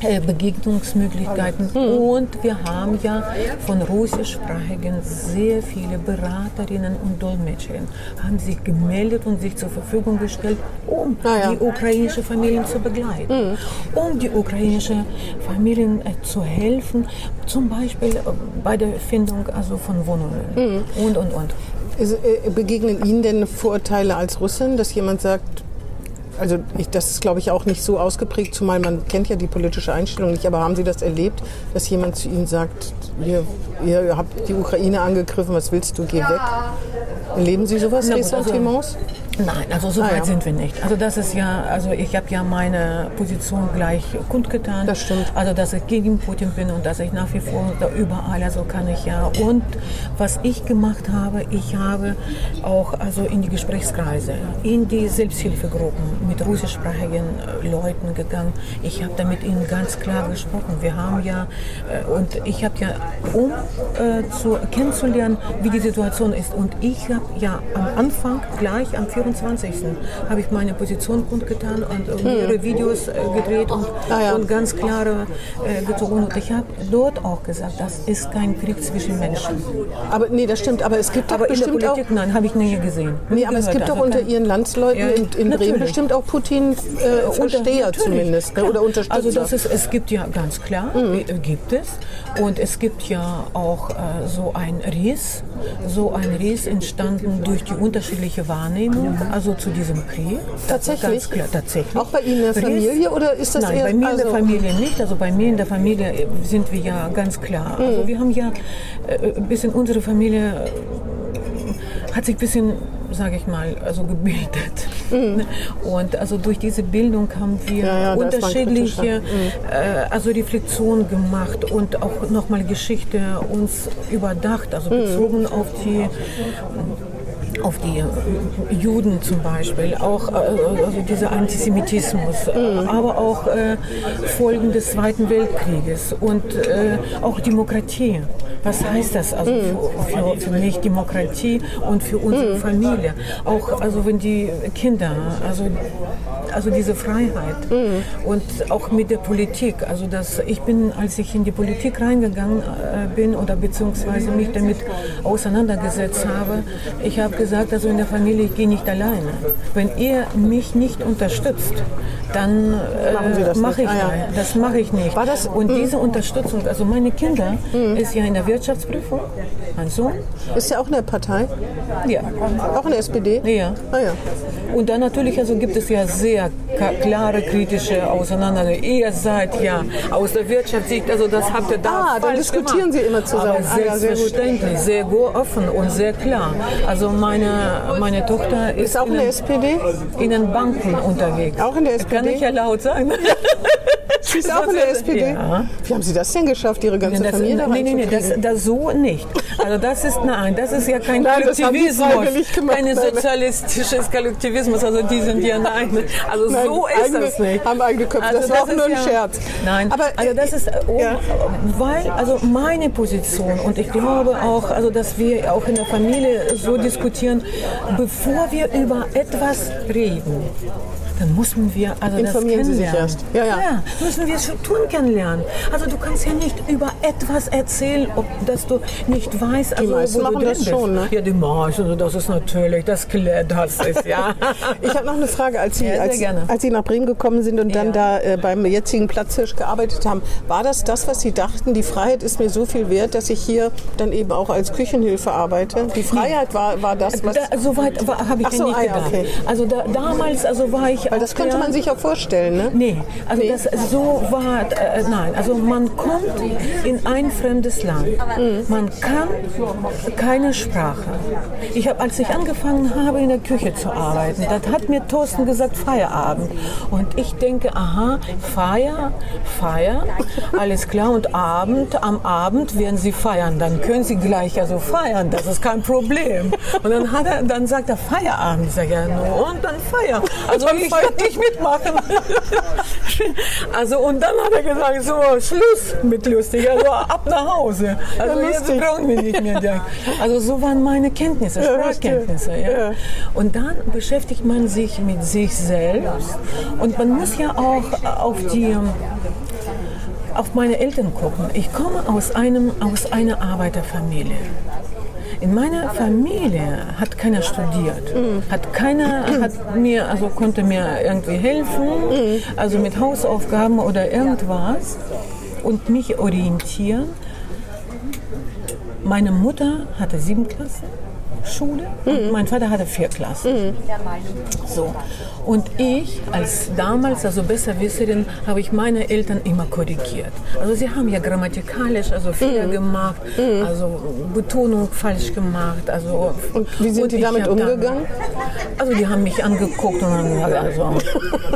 äh, Begegnungsmöglichkeiten. Und wir haben ja von russischsprachigen sehr viele Beraterinnen und Dolmetscherinnen haben sich gemeldet und sich zur Verfügung gestellt, um ah, ja. die ukrainischen Familien zu begleiten, mhm. um die ukrainischen Familien äh, zu helfen, zum Beispiel bei der Findung also von Wohnungen mhm. und und und. Äh, begegnen Ihnen denn Vorurteile als Russin, dass jemand sagt, also ich, das ist, glaube ich, auch nicht so ausgeprägt, zumal man kennt ja die politische Einstellung nicht. Aber haben Sie das erlebt, dass jemand zu Ihnen sagt, ihr, ihr habt die Ukraine angegriffen, was willst du, geh weg? Erleben Sie sowas, Ressentiments? Also, Nein, also so ah, weit ja. sind wir nicht. Also das ist ja, also ich habe ja meine Position gleich kundgetan. Das stimmt. Also dass ich gegen Putin bin und dass ich nach wie vor da überall, also kann ich ja. Und was ich gemacht habe, ich habe auch also in die Gesprächskreise, in die Selbsthilfegruppen mit russischsprachigen äh, Leuten gegangen. Ich habe da mit ihnen ganz klar gesprochen. Wir haben ja, äh, und ich habe ja, um äh, zu, kennenzulernen, wie die Situation ist. Und ich habe ja am Anfang gleich am 24 25. habe ich meine Position kundgetan und mehrere hm. Videos äh, gedreht und, ah, ja. und, ganz klare äh, gezogen. Und ich habe dort auch gesagt, das ist kein Krieg zwischen Menschen. Aber nee, das stimmt. Aber es gibt aber doch bestimmt Politik, auch, nein, habe ich nie gesehen. Nee, aber es gibt doch unter Ihren Landsleuten ja, in, in Bremen bestimmt auch Putin äh, Versteher zumindest ne? oder Unterstützer. Also das ist, es gibt ja ganz klar, mhm. Äh, gibt es. Und es gibt ja auch äh, so ein Riss, so ein Riss entstanden durch die unterschiedliche Wahrnehmung also zu diesem Krieg. Tatsächlich? Klar, tatsächlich. Auch bei Ihnen in der Familie oder ist das Nein, eher... bei mir also in der also Familie nicht. Also bei mir in der Familie sind wir ja ganz klar. Mhm. Also wir haben ja äh, ein bisschen unsere Familie äh, hat sich ein bisschen, sage ich mal, also gebildet. Mhm. Und also durch diese Bildung haben wir ja, ja, unterschiedliche mhm. äh, also Reflexionen gemacht und auch nochmal Geschichte uns überdacht, also mhm. bezogen auf die auf die Juden zum Beispiel, auch äh, also dieser Antisemitismus, mhm. aber auch äh, Folgen des Zweiten Weltkrieges und äh, auch Demokratie. Was heißt das also mhm. für, für, für, mich Demokratie und für unsere mhm. Familie? Auch also wenn die Kinder, also also diese Freiheit mhm. und auch mit der Politik. Also dass ich bin, als ich in die Politik reingegangen äh, bin oder beziehungsweise mich damit auseinandergesetzt habe, ich habe gesagt, also in der Familie, ich gehe nicht alleine. Wenn ihr mich nicht unterstützt, dann äh, mache ich ah, ja. das mache ich nicht. War das, und diese Unterstützung, also meine Kinder ist ja in der Wirtschaftsprüfung, mein Sohn. Ist ja auch eine Partei? Ja. Auch eine SPD? Ja. Ah, ja. Und dann natürlich also gibt es ja sehr klare kritische Auseinandersetzungen. Ihr seid ja aus der Wirtschaftssicht, also das habt ihr da Ah, dann diskutieren gemacht. Sie immer zusammen. Aber selbstverständlich, ah, ja, sehr, sehr offen und sehr klar. Also meine, meine Tochter ist, ist auch in der SPD? In den Banken unterwegs. Auch in der SPD? Kann ich ja laut sagen. Sie ist auch in der SPD? Ja. Wie haben Sie das denn geschafft, Ihre ganze das, Familie Nein, nein, nein, das, das so nicht. Also das ist, nein, das ist ja kein nein, Kollektivismus, keine sozialistisches Kollektivismus, also die sind ja, nein, also nein, so ist eigene, das nicht. Haben eigene Köpfe, also das, war auch nur ein ja, Scherz. Nein, aber also das ist, oh, ja. weil, also meine Position und ich glaube auch, also dass wir auch in der Familie so diskutieren, bevor wir über etwas reden, dann müssen wir also Informieren das Sie sich erst. Ja, ja. ja, müssen wir Strukturen kennenlernen. Also du kannst ja nicht über etwas erzählen, ob dass du nicht weißt, also, die meisten machen das bist. schon, ne? Ja, die meisten, also das ist natürlich, das klärt das ist, ja. ich habe noch eine Frage, als Sie, ja, als, als, Sie nach Bremen gekommen sind und dann ja. da äh, beim jetzigen Platzhirsch gearbeitet haben, war das das, was Sie dachten, die Freiheit ist mir so viel wert, dass ich hier dann eben auch als Küchenhilfe arbeite? Die Freiheit war, war das, was... Da, Soweit habe ich Ach so, ja nicht ah, gedacht. Okay. Also da, damals also war ich weil das könnte man sich auch vorstellen, ne? Nee, also nee. das so war, äh, nein, also man kommt in ein fremdes Land. Mhm. Man kann keine Sprache. Ich habe, als ich angefangen habe, in der Küche zu arbeiten, das hat mir Thorsten gesagt, Feierabend. Und ich denke, aha, Feier, Feier, alles klar. Und Abend, am Abend werden Sie feiern. Dann können Sie gleich also feiern, das ist kein Problem. Und dann, hat er, dann sagt er Feierabend. Ich sage, ja, und dann Feier. Also ich, ich mitmachen. also und dann hat er gesagt, so Schluss mit lustig, also ab nach Hause. Also ja, jetzt brauchen wir nicht mehr. Denken. Also so waren meine Kenntnisse, Sprachkenntnisse. Ja. Und dann beschäftigt man sich mit sich selbst und man muss ja auch auf die auf meine Eltern gucken. Ich komme aus einem aus einer Arbeiterfamilie. In meiner Familie hat keiner studiert, mhm. hat keiner hat mir also konnte mir irgendwie helfen, mhm. also mit Hausaufgaben oder irgendwas und mich orientieren. Meine Mutter hatte sieben Klassen Schule und mein Vater hatte vier Klassen. So. Und ich, als damals, also Besserwisserin, habe ich meine Eltern immer korrigiert. Also sie haben ja grammatikalisch also Fehler mhm. gemacht, mhm. also Betonung falsch gemacht. Also, und wie sind und die damit umgegangen? Dann, also die haben mich angeguckt und haben gesagt, also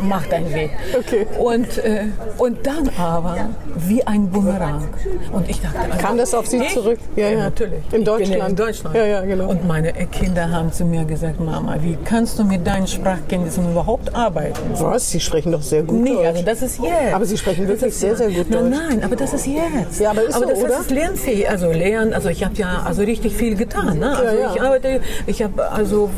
mach deinen Weg. Okay. Und, äh, und dann aber wie ein Bumerang. Und ich dachte, also, kam das auf Sie ich? zurück? Ja, ja, natürlich. In Deutschland. in Deutschland. Ja, ja, genau. Und meine Kinder haben zu mir gesagt, Mama, wie kannst du mit deinen Sprachkenntnissen überhaupt arbeiten? Was? Sie sprechen doch sehr gut nee, Deutsch. also das ist jetzt. Aber Sie sprechen wirklich sehr, sehr gut Deutsch. Nein, nein, aber das ist jetzt. Ja, aber ist aber so, das oder? ist lernfähig. Also lernen, also ich habe ja also richtig viel getan. Ne? Also ja, ja. ich arbeite, ich habe also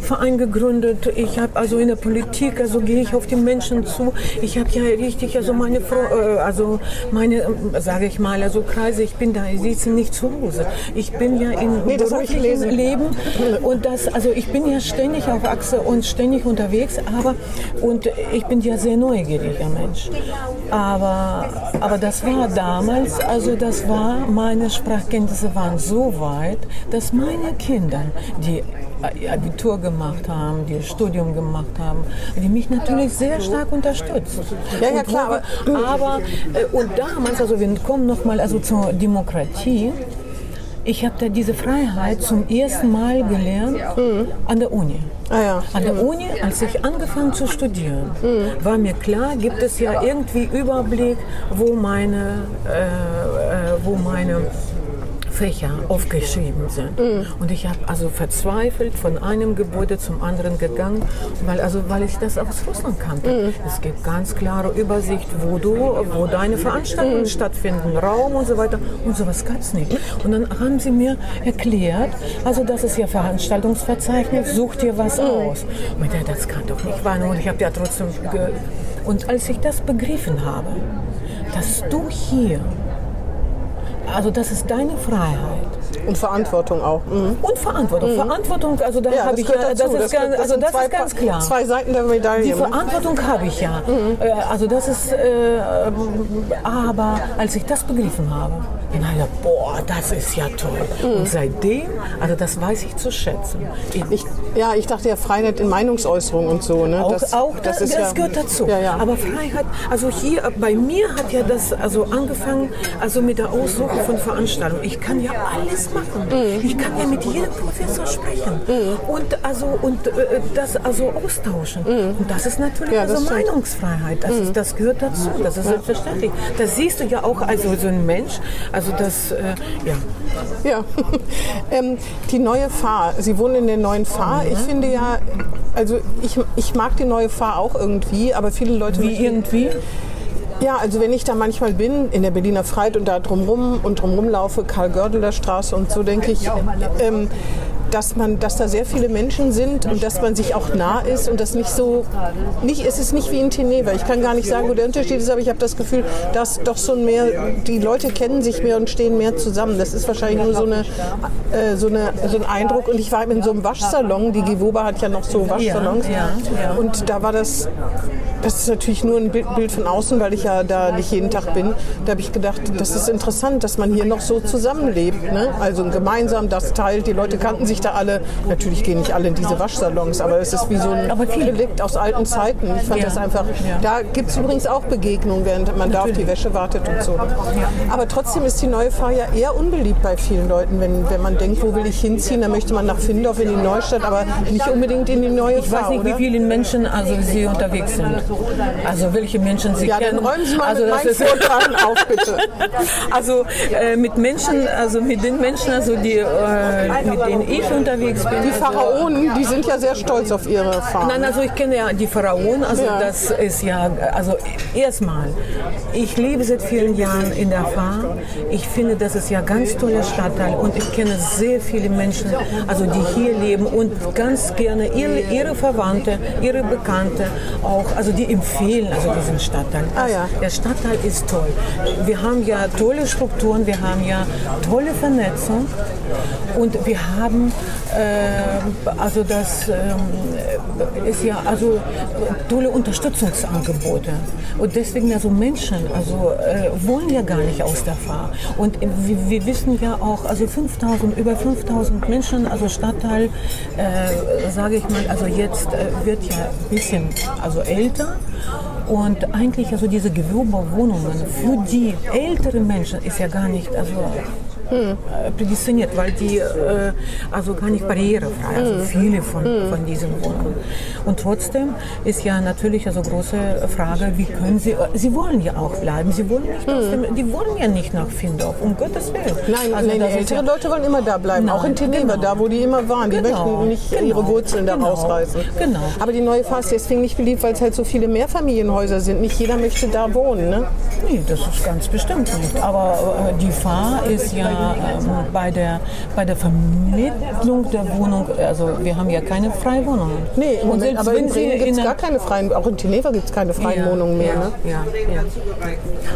Verein gegründet, ich habe also in der Politik, also gehe ich auf die Menschen zu. Ich habe ja richtig, also meine, äh, also meine, sage ich mal, also Kreise, ich bin da, ich sitze nicht zu Hause. Ich bin ja in nee, das ich gelesen. Leben und das, also ich bin ja ständig auf Achse und ständig unterwegs, aber und ich bin ja sehr neugieriger Mensch. Aber, aber das war damals, also das war, meine Sprachkenntnisse waren so weit, dass meine Kinder, die Abitur gemacht haben, die Studium gemacht haben, die mich natürlich sehr stark unterstützt. Ja, ja, klar. Aber, aber äh, und damals, also wir kommen nochmal also zur Demokratie, ich habe da diese Freiheit zum ersten Mal gelernt mhm. an der Uni. Ah, ja. An der Uni, als ich angefangen zu studieren, mhm. war mir klar, gibt es ja irgendwie Überblick, wo meine, äh, äh, wo meine Fächer aufgeschrieben sind. Mhm. Und ich habe also verzweifelt von einem Gebäude zum anderen gegangen, weil, also, weil ich das aus Russland kannte. Mhm. Es gibt ganz klare Übersicht, wo du, wo deine Veranstaltungen mhm. stattfinden, Raum und so weiter. Und sowas gab es nicht. Und dann haben sie mir erklärt, also das ist ja Veranstaltungsverzeichnis, such dir was mhm. aus. Und dachte, das kann doch nicht wahr Und ich habe ja trotzdem... Und als ich das begriffen habe, dass du hier also das ist deine Freiheit. Und Verantwortung auch. Mhm. Und Verantwortung. Mhm. Verantwortung, also da ja, habe ich ja, das, ist, das, ganz, also das, ist ganz klar. Zwei Seiten der Medaille. Die ne? Verantwortung habe ich ja. Mhm. Äh, also das ist, äh, aber als ich das begriffen habe, dann habe ich gedacht, boah, das ist ja toll. Mhm. Und seitdem, also das weiß ich zu schätzen. Ich, ja, ich dachte ja Freiheit in Meinungsäußerung und so. Ne? Auch, das, auch das, das, das gehört dazu. Ja, ja. Aber Freiheit, also hier bei mir hat ja das also angefangen, also mit der Aussuche von Veranstaltungen. Ich kann ja alles alles machen. Mhm. Ich kann ja mit jedem Professor sprechen mhm. und also und äh, das also austauschen. Mhm. Und das ist natürlich ja, also Meinungsfreiheit. Das, ist, mhm. das gehört dazu. Das ist selbstverständlich. Das siehst du ja auch also so ein Mensch. Also das äh, ja. Ja. ähm, die neue Fahr. Sie wohnen in der neuen Fahr. Ich finde ja, also ich, ich mag die neue Fahr auch irgendwie, aber viele Leute. Wie irgendwie? Ja, also wenn ich da manchmal bin, in der Berliner Freiheit und da drumrum und drumrum laufe, Karl-Gördeler Straße und so, denke ich, ähm, dass man, dass da sehr viele Menschen sind und dass man sich auch nah ist und das nicht so, nicht, es ist nicht wie in Teneva. Ich kann gar nicht sagen, wo der Unterschied ist, aber ich habe das Gefühl, dass doch so mehr, die Leute kennen sich mehr und stehen mehr zusammen. Das ist wahrscheinlich nur so, eine, äh, so, eine, so ein Eindruck. Und ich war in so einem Waschsalon, die Gewoba hat ja noch so Waschsalons und da war das das ist natürlich nur ein Bild von außen, weil ich ja da nicht jeden Tag bin. Da habe ich gedacht, das ist interessant, dass man hier noch so zusammenlebt. Ne? Also gemeinsam das teilt. Die Leute kannten sich da alle. Natürlich gehen nicht alle in diese Waschsalons, aber es ist wie so ein Relikt aus alten Zeiten. Ich fand ja. das einfach. Da gibt es übrigens auch Begegnungen, während man da auf die Wäsche wartet und so. Aber trotzdem ist die neue Fahr ja eher unbeliebt bei vielen Leuten. Wenn, wenn man denkt, wo will ich hinziehen, dann möchte man nach Findorf in die Neustadt, aber nicht unbedingt in die neue Fahr. Ich weiß nicht, oder? wie viele Menschen also sie unterwegs sind. Also welche Menschen Sie ja, kennen. Ja, dann räumen Sie mal also, meinen Vorteilen auf, bitte. Also äh, mit Menschen, also mit den Menschen, also die, äh, mit denen ich unterwegs bin. Die Pharaonen, die sind ja sehr stolz auf ihre Farm. Nein, also ich kenne ja die Pharaonen, also ja. das ist ja, also erstmal, ich lebe seit vielen Jahren in der Farm. Ich finde, das ist ja ganz toller Stadtteil und ich kenne sehr viele Menschen, also die hier leben und ganz gerne ihre, ihre Verwandte, ihre Bekannte auch auch, also die empfehlen also diesen Stadtteil. Ah, ja. Der Stadtteil ist toll. Wir haben ja tolle Strukturen, wir haben ja tolle Vernetzung und wir haben äh, also das äh, ist ja also tolle Unterstützungsangebote und deswegen also Menschen also äh, wollen ja gar nicht aus der Fahr und wir, wir, wissen ja auch also 5000 über 5000 Menschen also Stadtteil äh, sage ich mal also jetzt äh, wird ja ein bisschen also älter. Und eigentlich also diese Gewerbewohnungen für die älteren Menschen ist ja gar nicht also hm. prädestiniert, weil die äh, also gar nicht barrierefrei, also hm. viele von, hm. von diesen Wohnungen. Und trotzdem ist ja natürlich also große Frage, wie können sie, sie wollen ja auch bleiben, sie wollen nicht aus dem, die wollen ja nicht nach Findorf, um Gottes Willen. Nein, also nein ältere ja, Leute wollen immer da bleiben, nein, auch in Teneva, genau. da wo die immer waren, die genau, möchten nicht genau, ihre Wurzeln da genau, rausreißen. Genau. Aber die neue Phase ist deswegen nicht beliebt, weil es halt so viele Mehrfamilienhäuser sind, nicht jeder möchte da wohnen, ne? Nee, das ist ganz bestimmt nicht, aber äh, die Fahr ist ja ähm, bei, der, bei der Vermittlung der Wohnung, also wir haben ja keine Freiwohnungen. Nee, im Moment, aber in Bremen gibt es gar keine freien, auch in Teneva gibt es keine freien ja, Wohnungen mehr. Ja, ne? ja, ja.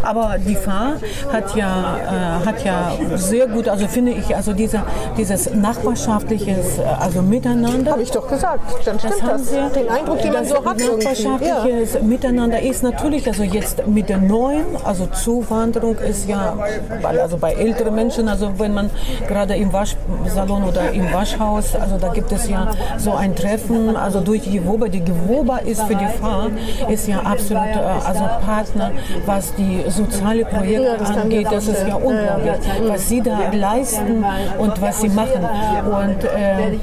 Aber die FAR hat ja, äh, hat ja sehr gut, also finde ich, also diese, dieses nachbarschaftliches also Miteinander. Habe ich doch gesagt, dann stimmt das. das. Den Eindruck, den man so hat. Nachbarschaftliches ja. Miteinander ist natürlich, also jetzt mit der neuen, also Zuwanderung ist ja, weil also bei älteren Menschen, also wenn man gerade im Waschsalon oder im Waschhaus, also da gibt es ja so ein Treffen, also durch die Gewoba. Die Gewoba ist für die Farm, ist ja absolut äh, also Partner, was die soziale Projekte angeht. Das ist ja unglaublich, was sie da leisten und was sie machen. Und äh, äh,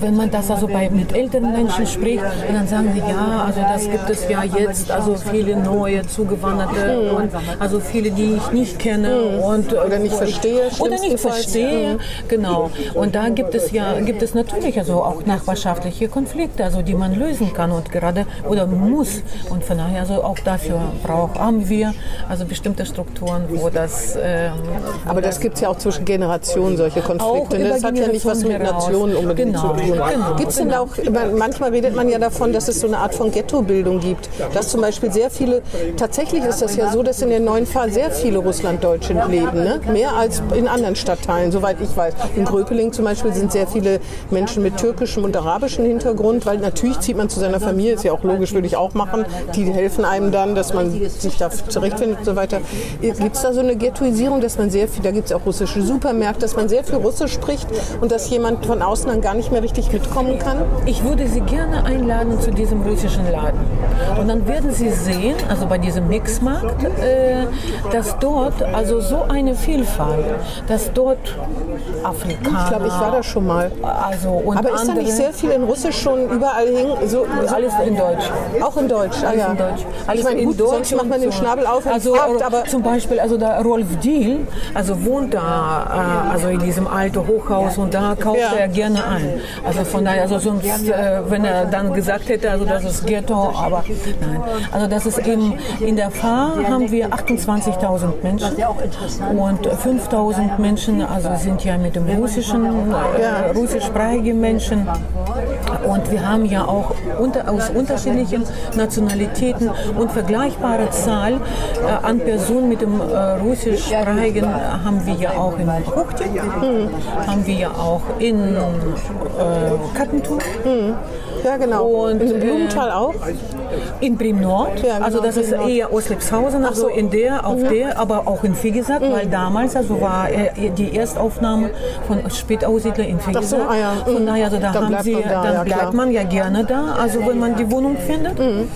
wenn man das also bei, mit älteren Menschen spricht, dann sagen sie, ja, also das gibt es ja jetzt, also viele neue Zugewanderte und also viele, die ich nicht kenne und oder nicht verstehe. Oder nicht verstehe, mhm. genau. Und da gibt es ja, gibt es natürlich also auch nachbarschaftliche Konflikte, also die man lösen kann und gerade oder muss. Und von daher also auch dafür braucht, haben wir also bestimmte Strukturen, wo das. Ähm, Aber das, das gibt es ja auch zwischen Generationen solche Konflikte. Ne? Das hat ja nicht was mit Nationen unbedingt genau, zu tun. Genau, gibt es denn genau. auch, manchmal redet man ja davon, dass es so eine Art von Ghettobildung gibt. Dass zum Beispiel sehr viele, tatsächlich ist das ja so, dass in der neuen Fahr sehr viele Russlanddeutsche leben. Ne? Mehr als in anderen Stadtteilen, soweit ich weiß. In Gröpeling zum Beispiel sind sehr viele Menschen mit türkischem und arabischem Hintergrund, weil natürlich zieht man zu seiner Familie, ist ja auch logisch, würde ich auch machen. Die helfen einem dann, dass man sich da zurechtfindet und so weiter. Gibt es da so eine Ghettoisierung, dass man sehr viel, da gibt es auch russische Supermärkte, dass man sehr viel Russisch spricht und dass jemand von außen dann gar nicht mehr richtig mitkommen kann? Ich würde Sie gerne einladen zu diesem russischen Laden. Und dann werden Sie sehen, also bei diesem Mixmarkt, äh, dass dort also so eine Vielfalt Fall, dass dort Afrikaner. Ich glaube, ich war da schon mal. Also, und Aber ist da nicht sehr viel in Russisch schon überall hing? So, so alles in Deutsch. Auch in Deutsch, ah, alles ja. in Deutsch. Alles ich meine, gut, Deutsch sonst macht man den Schnabel auf und also, fragt, aber zum Beispiel, also der Rolf Diel, also wohnt da, äh, also in diesem alten Hochhaus und da kauft ja. er gerne ein. Also von daher, also sonst, äh, wenn er dann gesagt hätte, also das ist Ghetto, aber nein. Also das ist eben, in der Fahr haben wir 28.000 Menschen und 5.000 Menschen, also sind ja mit dem russischen, äh, russischsprachigen Menschen und wir haben ja auch unter, aus unterschiedlichen Nationalitäten und vergleichbare Zahl äh, an Personen mit dem äh, russischsprachigen haben wir ja auch in Hochti, mhm. haben wir ja auch in äh, Kattentum. Mhm. Ja, genau. Und in Blumenthal auch? In Bremen Nord. Ja, genau. Also das ist eher Oslepshausen, also so. in der, auf mhm. der, aber auch in Figesack, mhm. weil damals also war die Erstaufnahme von Spätaussiedler in Figesack. So, ah ja. Von daher, also da dann haben sie, da, dann ja, bleibt man ja gerne da, also wenn man die Wohnung findet. Mhm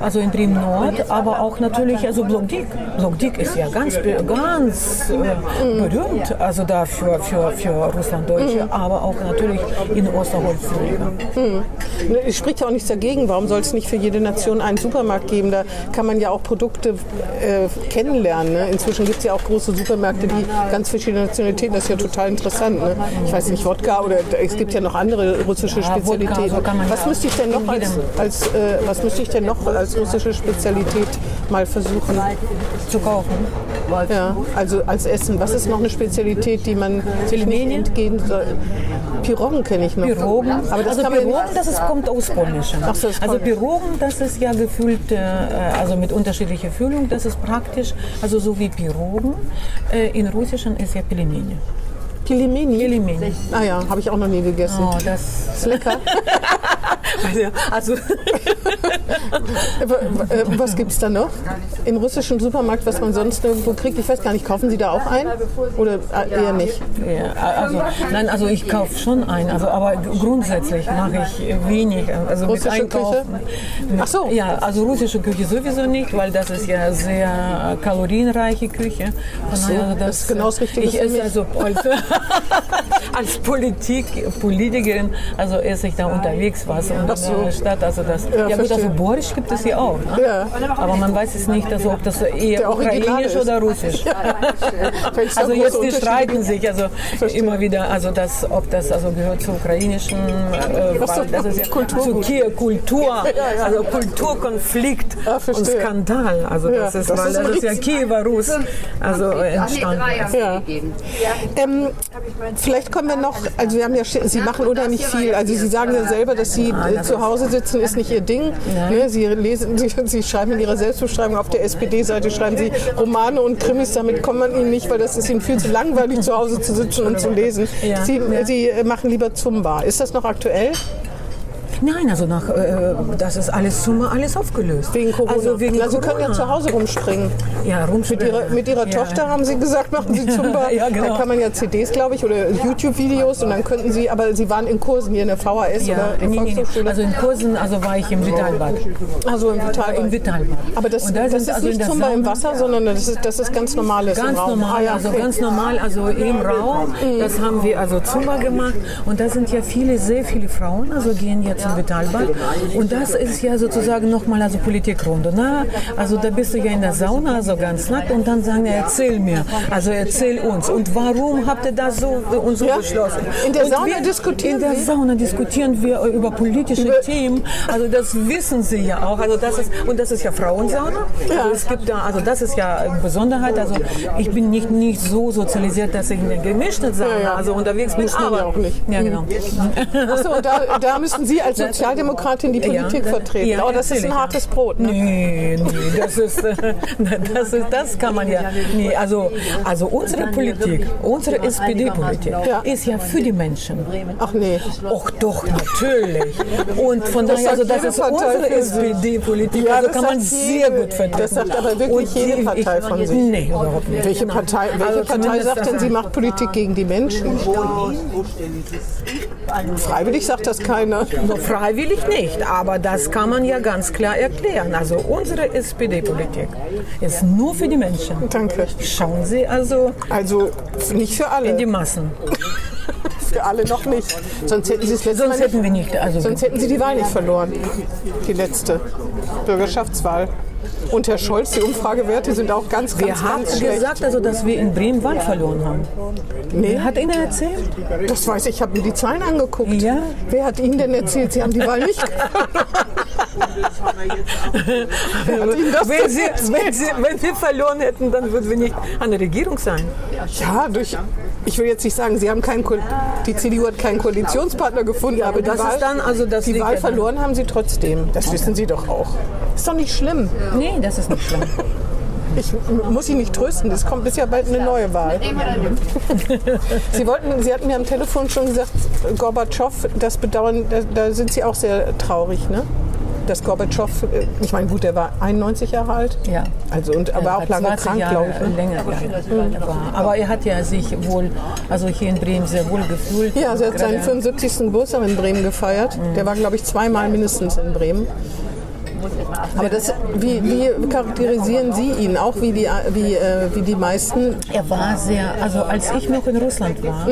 also in Bremen Nord, aber auch natürlich also Blockdick. Blockdick ist ja ganz, ganz äh, berühmt, also da für, für, für Russlanddeutsche, mhm. aber auch natürlich in Osterholz. Mhm. Es spricht ja auch nichts dagegen. Warum soll es nicht für jede Nation einen Supermarkt geben? Da kann man ja auch Produkte äh, kennenlernen. Ne? Inzwischen gibt es ja auch große Supermärkte, die ganz verschiedene Nationalitäten. Das ist ja total interessant. Ne? Ich weiß nicht, Wodka oder es gibt ja noch andere russische Spezialitäten. was müsste ich denn noch als, als äh, was müsste ich denn noch als russische Spezialität mal versuchen zu kaufen? Ja, also als Essen. Was ist noch eine Spezialität, die man sich nicht entgehen soll? Piroggen kenne ich noch. Piroggen, aber das also Piroggen, das ist, kommt aus Polnischen. So, also Piroggen, das ist ja gefüllt, äh, also mit unterschiedlicher Füllung, das ist praktisch, also so wie Piroggen. Äh, in Russischen ist ja Pelimeni. Pelimeni? Pelimeni. Ah ja, habe ich auch noch nie gegessen. Oh, das ist lecker. also, was gibt es da noch? Im russischen Supermarkt, was man sonst irgendwo kriegt? Ich weiß gar nicht, kaufen Sie da auch ein? Oder äh, eher nicht? Ja, also, nein, also ich kaufe schon ein, also, aber grundsätzlich mache ich wenig. Also russische Küche? Ach so. Ja, also russische Küche sowieso nicht, weil das ist ja sehr kalorienreiche Küche. Ach so, das, das, ist genau das Richtige Ich esse also als, als Politik, Politikerin, also esse ich da unterwegs was in so. der Stadt. Also das, ja, ja gut, also Borisch gibt es hier auch. Ne? Ja. Aber man weiß es nicht, also, ob das eher ukrainisch oder russisch. Ja. also jetzt die streiten sich also immer wieder, also das, ob das also gehört zur ukrainischen, äh, das ist ja Kultur, zu Kultur, also Kulturkonflikt und Skandal. Also das ist, das weil ist das ist ja Kiewer Rus, also entstanden. Ähm, vielleicht kommen wir noch, also wir haben ja, Sie machen unheimlich viel, also Sie sagen ja selber, dass Sie äh, zu Hause sitzen ist nicht ihr Ding. Ne? Sie, lesen, sie, sie, schreiben in ihrer Selbstbeschreibung auf der SPD-Seite, schreiben sie Romane und Krimis, damit kommt man ihnen nicht, weil das ist ihnen viel zu langweilig, zu Hause zu sitzen und zu lesen. Sie, sie machen lieber Zumba. Ist das noch aktuell? Nein, also nach, äh, das ist alles Summe, alles aufgelöst. Wegen Corona. Also wegen also Sie können ja zu Hause rumspringen. Ja, rumspringen. Mit Ihrer, mit ihrer ja, Tochter haben Sie gesagt, machen Sie Zumba. ja, genau. Da kann man ja CDs, glaube ich, oder YouTube-Videos und dann könnten Sie, aber Sie waren in Kursen hier in der VHS ja, oder in nee, nee, Also in Kursen, also war ich im Vitalbad. Also im Vitalbad. Im Vitalbad. Aber das, da das ist also nicht Zumba im Wasser, sondern das ist, das ist ganz normales Ganz normal, ah, ja, also okay. ganz normal, also im Raum. Das haben wir also Zumba gemacht und da sind ja viele, sehr viele Frauen, also gehen jetzt im Vitalbad und das ist ja sozusagen nochmal also Politikrunde. Ne? Also da bist du ja in der Sauna, also ganz nackt und dann sagen, ja, erzähl mir, also erzähl uns. Und warum habt ihr das so und so ja? beschlossen? In der Sauna wir, diskutieren In der Sauna diskutieren wir über politische über Themen. Also das wissen sie ja auch. Also das ist, und das ist ja Frauensauna. Ja. Also es gibt da, also das ist ja eine Besonderheit. Also ich bin nicht, nicht so sozialisiert, dass ich in der gemischten Sauna also unterwegs bin. Aber auch nicht. Ja, genau. Achso, da, da müssen Sie als Sozialdemokratin die Politik ja, vertreten. Ja, oh, das ist ein hartes Brot. Ne? Nee, nee, das ist, das ist, das kann man ja. Nee, also, also unsere Politik, unsere SPD-Politik ja. ist ja für die Menschen. Ach nee. Ach doch, natürlich. Und von daher, also das ist unsere SPD-Politik. Ja, also kann man sehr gut vertreten. Das sagt aber wirklich jede Partei von sich. Nee, überhaupt nicht. Welche Partei, welche also Partei sagt denn, sie macht Politik gegen die Menschen? Freiwillig sagt das keiner. So freiwillig nicht, aber das kann man ja ganz klar erklären. Also unsere SPD-Politik ist nur für die Menschen. Danke. Schauen Sie also. Also nicht für alle. In die Massen. für alle noch nicht. Sonst hätten Sie es letzte Sonst hätten wir nicht. Also sonst hätten Sie die Wahl nicht verloren. Die letzte Bürgerschaftswahl. Und Herr Scholz, die Umfragewerte sind auch ganz, wir ganz, haben ganz schlecht. gesagt, also, dass wir in Bremen Wahl verloren haben. Nee. Wer hat Ihnen erzählt? Das weiß ich, ich habe mir die Zahlen angeguckt. Ja. Wer hat Ihnen denn erzählt, Sie haben die Wahl nicht Wer hat Ihnen das wenn, denn Sie, wenn, Sie, wenn wir verloren hätten, dann würden wir nicht an der Regierung sein. Ja, durch. Ich will jetzt nicht sagen, Sie haben keinen Ko die CDU hat keinen Koalitionspartner gefunden, aber die das Wahl, ist dann also das die Wahl verloren haben Sie trotzdem. Das wissen Sie doch auch. Ist doch nicht schlimm. Nee, das ist nicht schlimm. Ich muss Sie nicht trösten. Es kommt bis ja bald eine neue Wahl. Sie wollten, Sie hatten mir am Telefon schon gesagt, Gorbatschow, das bedauern, da, da sind Sie auch sehr traurig, ne? Dass Gorbatschow, äh, ich meine, gut, der war 91 Jahre alt. Ja. Also und aber auch Hat lange 20 krank, Jahre glaube ich. Ne? Länger, ja. war. Aber er hat ja sich wohl, also hier in Bremen sehr wohl gefühlt. Ja, sie hat seinen Gerade- 75. Geburtstag in Bremen gefeiert. Der war, glaube ich, zweimal mindestens in Bremen. Aber das, wie, wie charakterisieren Sie ihn, auch wie die, wie, äh, wie die meisten? Er war sehr, also als ich noch in Russland war,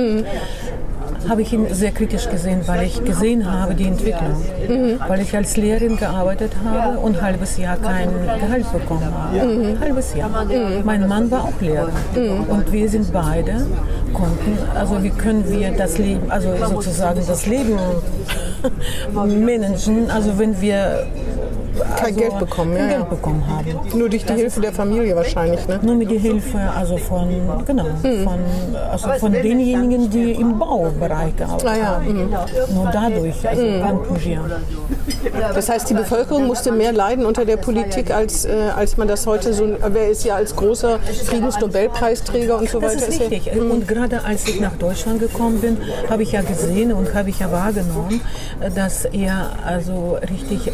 habe ich ihn sehr kritisch gesehen, weil ich gesehen habe die Entwicklung. Weil ich als Lehrerin gearbeitet habe und ein halbes Jahr kein Gehalt bekommen habe. Ein halbes Jahr. Mein Mann war auch Lehrer. Und wir sind beide, konnten, also wie können wir das Leben, also sozusagen das Leben managen, also wenn wir Kein also Geld bekommen, kein ja, Geld ja. bekommen haben. Nur durch die Hilfe der Familie wahrscheinlich, ne? Nur mit der Hilfe also von, genau, von, also von denjenigen, die im Baubereich gearbeitet Ah ja, haben. Nur dadurch also konnten wir. Das heißt, die Bevölkerung musste mehr leiden unter der Politik, als, äh, als man das heute so. Wer ist ja als großer Friedensnobelpreisträger und so Das weiter? ist ja- richtig. Und gerade als ich nach Deutschland gekommen bin, habe ich ja gesehen und habe ich ja wahrgenommen, dass er also richtig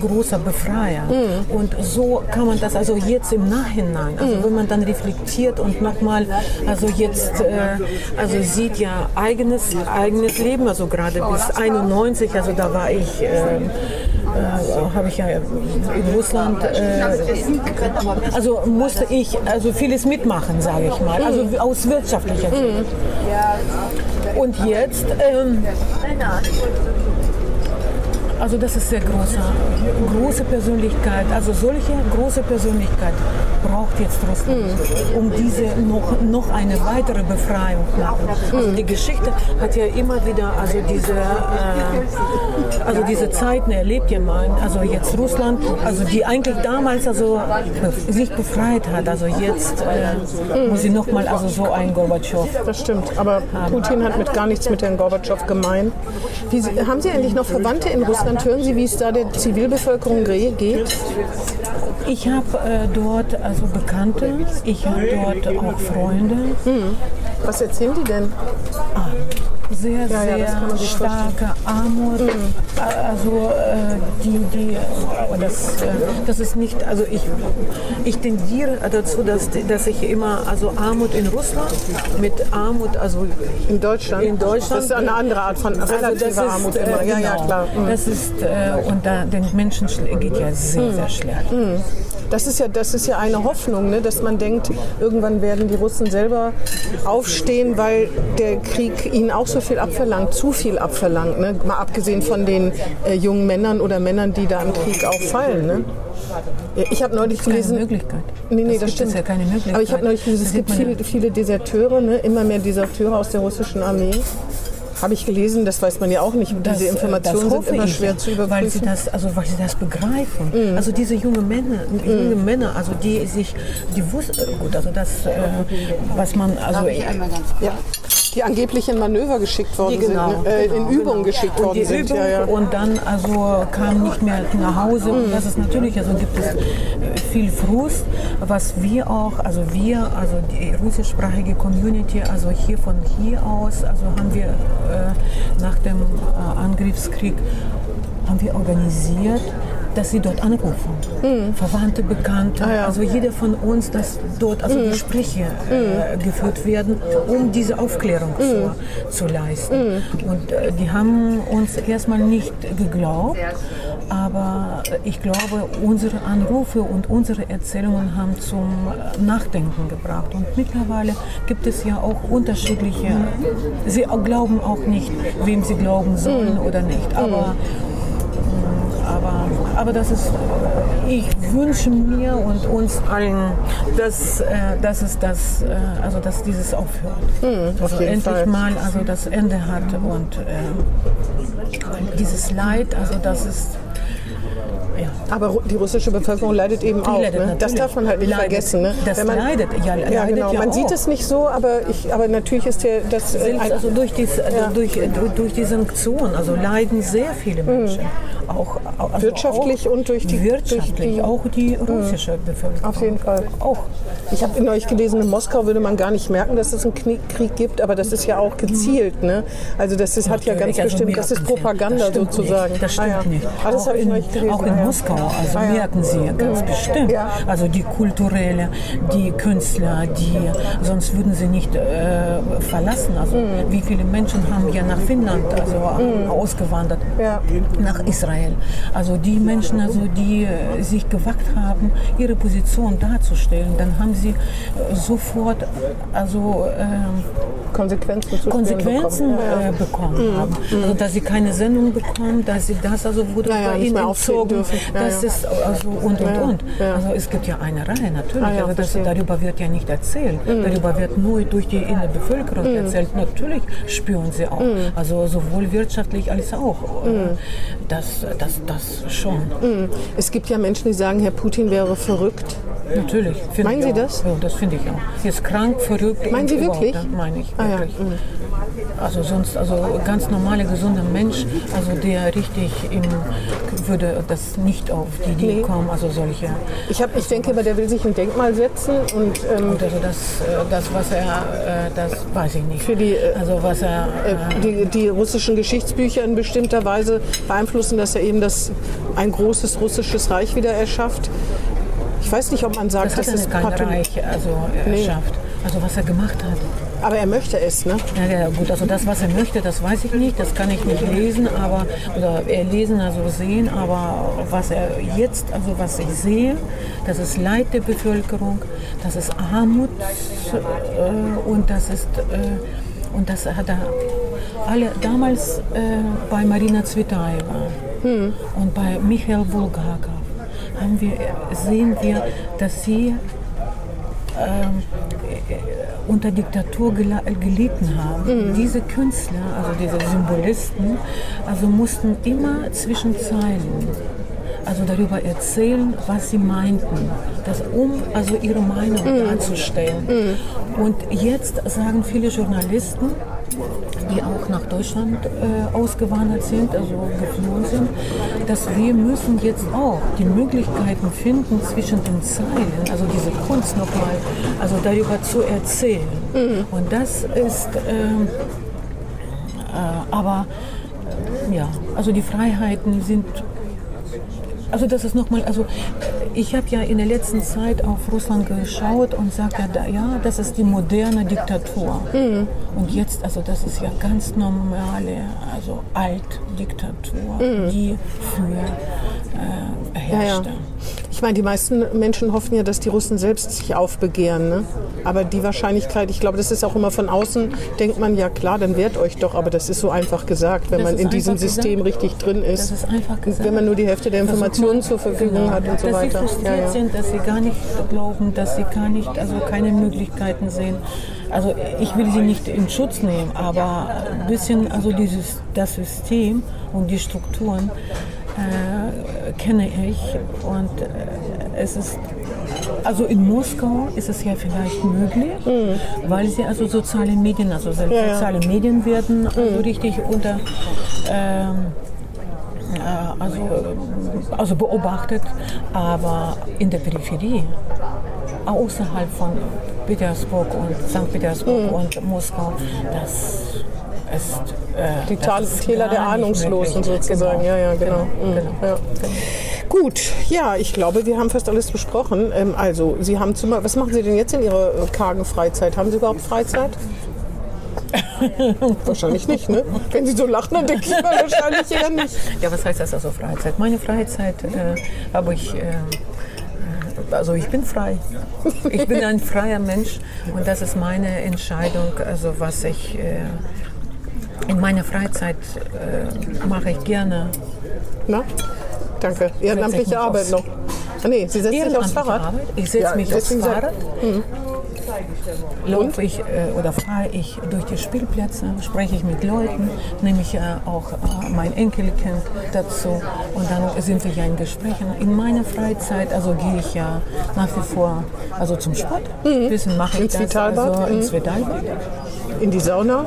großer Befreier. Und so kann man das also jetzt im Nachhinein, also wenn man dann reflektiert und nochmal, also jetzt, äh, also sieht ja eigenes, eigenes Leben, also gerade bis 91, also da war ich, äh, äh, habe ich ja in Russland, äh, also musste ich also vieles mitmachen, sage ich mal, also aus wirtschaftlicher Sicht. Und jetzt, ähm, also das ist sehr große, große Persönlichkeit, also solche große Persönlichkeit braucht jetzt Russland, um diese noch, noch eine weitere Befreiung machen. Also die Geschichte hat ja immer wieder, also diese, äh, also diese Zeiten erlebt ja man, also jetzt Russland, also die eigentlich damals also sich befreit hat, also jetzt äh, muss sie nochmal also so ein Gorbatschow. Das stimmt, aber Putin hat mit gar nichts mit Herrn Gorbatschow gemein. Wie, haben Sie eigentlich noch Verwandte in Russland? Hören Sie, wie es da der Zivilbevölkerung ge- geht? Ich habe äh, dort also Bekannte, ich habe dort auch Freunde. Was erzählen die denn? Sehr, ja, sehr sich starke Armut. Äh, Also äh, die, die, äh, das, äh, das ist nicht, also ich, ich tendiere dazu, dass, dass ich immer, also Armut in Russland mit Armut, also In Deutschland? In Deutschland. Das ist eine andere Art von relativer also ist, Armut immer. äh, Ja, ja, genau. klar. Mhm. Das ist, äh, und da, den Menschen geht ja sehr, sehr schlecht. Das ist ja, das ist ja eine Hoffnung, ne, dass man denkt, irgendwann werden die Russen selber aufstehen, weil der Krieg ihnen auch so viel abverlangt, zu viel abverlangt. Ne? Mal abgesehen von den äh, jungen Männern oder Männern, die da im Krieg auch fallen. Ne? Ich habe neulich Keine gelesen. Möglichkeit. Nee, nee, das, gibt stimmt. Es ja keine Möglichkeit. Aber ich habe neulich gelesen, Das es gibt viele, viele Deserteure, ne? immer mehr Deserteure aus der russischen Armee. Habe ich gelesen, das weiß man ja auch nicht. Das, Diese äh, Informationen das sind immer ich, schwer zu überprüfen. Weil sie das, also weil sie das begreifen. Also diese junge Männer, junge Männer, also die sich, die wussten, gut, also das, äh, was man, also ja. Die angeblich in Manöver geschickt worden Die genau, sind, ne? äh, in Übungen geschickt und worden die sind. Übung Ja, ja. und dann also kam nicht mehr nach Hause und das ist natürlich also gibt es äh, viel Frust was wir auch also wir also die russischsprachige Community also hier von hier aus also haben wir äh, nach dem äh, Angriffskrieg haben wir organisiert dass sie dort anrufen. Mhm. Verwandte, Bekannte, ah, ja. also jeder von uns, dass dort also mhm. Gespräche äh, geführt werden, um diese Aufklärung mhm. zu, zu, leisten. Mhm. Und äh, die haben uns erstmal nicht geglaubt, aber ich glaube, unsere Anrufe und unsere Erzählungen haben zum Nachdenken gebracht. Und mittlerweile gibt es ja auch unterschiedliche, sie glauben auch nicht, wem sie glauben sollen oder nicht. Aber aber, das ist, ich wünsche mir und uns allen, dass, äh, dass es das, äh, also dass dieses aufhört. Mhm, also endlich Fall. mal also das Ende hat und äh, dieses Leid, also das ist ja. Aber die russische Bevölkerung leidet eben die auch. Leidet ne? Das darf man halt nicht leidet. vergessen. Ne? Das man, leidet, ja, leidet ja genau. Ja man auch. sieht es nicht so, aber, ich, aber natürlich ist der, das... Äh, ein, also durch, dies, also ja. durch, durch die Sanktionen also leiden sehr viele mhm. Menschen. Mhm. Auch, also wirtschaftlich auch und durch die... Wirtschaftlich, durch die, auch die russische mhm. Bevölkerung. Auf jeden Fall. Auch. Ich habe neulich gelesen, in Moskau würde man gar nicht merken, dass es einen Krieg gibt, aber das ist ja auch gezielt. Ne? Also das ist, hat ja ganz also bestimmt, das ist Propaganda das sozusagen. Nicht. Das stimmt ah, ja. nicht. Ah, das habe ich neulich gelesen. Auch in Moskau, also merken sie ganz bestimmt. Also die kulturelle, die Künstler, die, sonst würden sie nicht äh, verlassen. Also mhm. wie viele Menschen haben ja nach Finnland also mhm. ausgewandert, nach Israel. Also die Menschen, also die äh, sich gewagt haben, ihre Position darzustellen, dann haben sie äh, sofort also äh, Konsequenzen, Konsequenzen bekommen, äh, bekommen mhm. haben. Also dass sie keine Sendung bekommen, dass sie das also wurde ja, bei ihnen entzogen. Das ja, ist also und und und. Also es gibt ja eine Reihe natürlich, ah, aber das, darüber wird ja nicht erzählt. Mhm. Darüber wird nur durch die innere Bevölkerung mhm. erzählt. Natürlich spüren sie auch. Mhm. Also sowohl wirtschaftlich als auch. Mhm. Das, das, das schon. Es gibt ja Menschen, die sagen, Herr Putin wäre verrückt. Natürlich. Meinen Sie das? Ja, das finde ich auch. Sie ist krank, verrückt. Meinen Sie wirklich? Meine ich wirklich. Ah, ja. Mhm. Also sonst, also ganz normale, gesunder Mensch, also der richtig im, würde das nicht auf die Idee nee. kommen, also solche. Ich, hab, ich denke, aber der will sich ein Denkmal setzen und... Ähm, und also das, äh, das, was er, äh, das weiß ich nicht. Für die, äh, also was er... die, die russischen Geschichtsbücher in bestimmter Weise beeinflussen, dass er eben das, ein großes russisches Reich wieder erschafft. Ich weiß nicht, ob man sagt, das dass es kein Reich also erschafft. Nee. Also was er gemacht hat. Aber er möchte es, ne? Ja, ja, gut, also das, was er möchte, das weiß ich nicht, das kann ich nicht lesen, aber, oder er lesen, also sehen, aber was er jetzt, also was ich sehe, das ist Leid der Bevölkerung, das ist Armut äh, und das ist, äh, und das hat er alle, damals äh, bei Marina Zvetaeva hm. und bei Michael Bulgakov haben wir, sehen wir, dass sie ähm, unter Diktatur gelitten haben. Mhm. Diese Künstler, also diese Symbolisten, also mussten immer zwischen Zeilen also darüber erzählen, was sie meinten, das, um also ihre Meinung mhm. darzustellen. Mhm. Und jetzt sagen viele Journalisten, die auch nach Deutschland äh, ausgewandert sind, also geflohen sind, dass wir müssen jetzt auch die Möglichkeiten finden, zwischen den Zeilen, also diese Kunst nochmal, also darüber zu erzählen. Mhm. Und das ist, ähm, äh, aber ja, also die Freiheiten sind also das ist nochmal, also ich habe ja in der letzten Zeit auf Russland geschaut und sage ja, ja, das ist die moderne Diktatur. Mhm. Und jetzt, also das ist ja ganz normale, also Altdiktatur, mhm. die für äh, herrschte. Ja, ja. Ich meine, die meisten Menschen hoffen ja, dass die Russen selbst sich aufbegehren. Ne? Aber die Wahrscheinlichkeit, ich glaube, das ist auch immer von außen, denkt man, ja klar, dann wehrt euch doch. Aber das ist so einfach gesagt, wenn das man in diesem System gesagt. richtig drin ist. Das ist einfach gesagt. Wenn man nur die Hälfte der Informationen zur Verfügung genau. hat und so dass weiter. Dass sie frustriert ja, ja. sind, dass sie gar nicht glauben, dass sie gar nicht, also keine Möglichkeiten sehen. Also ich will sie nicht in Schutz nehmen, aber ein bisschen, also dieses, das System und die Strukturen, äh, kenne ich und äh, es ist also in Moskau ist es ja vielleicht möglich, mhm. weil sie also soziale Medien, also ja, soziale. Medien werden also mhm. richtig unter ähm, äh, also, also beobachtet, aber in der Peripherie, außerhalb von Petersburg und St. Petersburg mhm. und Moskau, das ist äh, die Täler der Ahnungslosen sozusagen. Genau. Ja, ja, genau. genau. Mhm. genau. Ja. Gut, ja, ich glaube, wir haben fast alles besprochen. Ähm, also, Sie haben zum was machen Sie denn jetzt in Ihrer äh, kargen Freizeit? Haben Sie überhaupt Freizeit? wahrscheinlich nicht, ne? Wenn Sie so lachen, dann denke ich mal wahrscheinlich eher nicht. Ja, was heißt das also Freizeit? Meine Freizeit äh, habe ich. Äh, also ich bin frei. Ich bin ein freier Mensch und das ist meine Entscheidung, also was ich äh, in meiner Freizeit äh, mache ich gerne. Na? Danke. Ehrenamtliche Arbeit noch. Ah, nee, Sie setzen sich aufs Fahrrad. Arbeit. Ich setze ja, mich aufs Fahrrad. Mhm laufe ich äh, oder fahre ich durch die Spielplätze, spreche ich mit Leuten, nehme ich äh, auch äh, mein Enkelkind dazu und dann sind wir ja in Gesprächen. In meiner Freizeit, also gehe ich ja nach wie vor also zum Sport. Mhm. Bisschen mache ich ins das, Vitalbad? also ins Vitalbad. In die Sauna?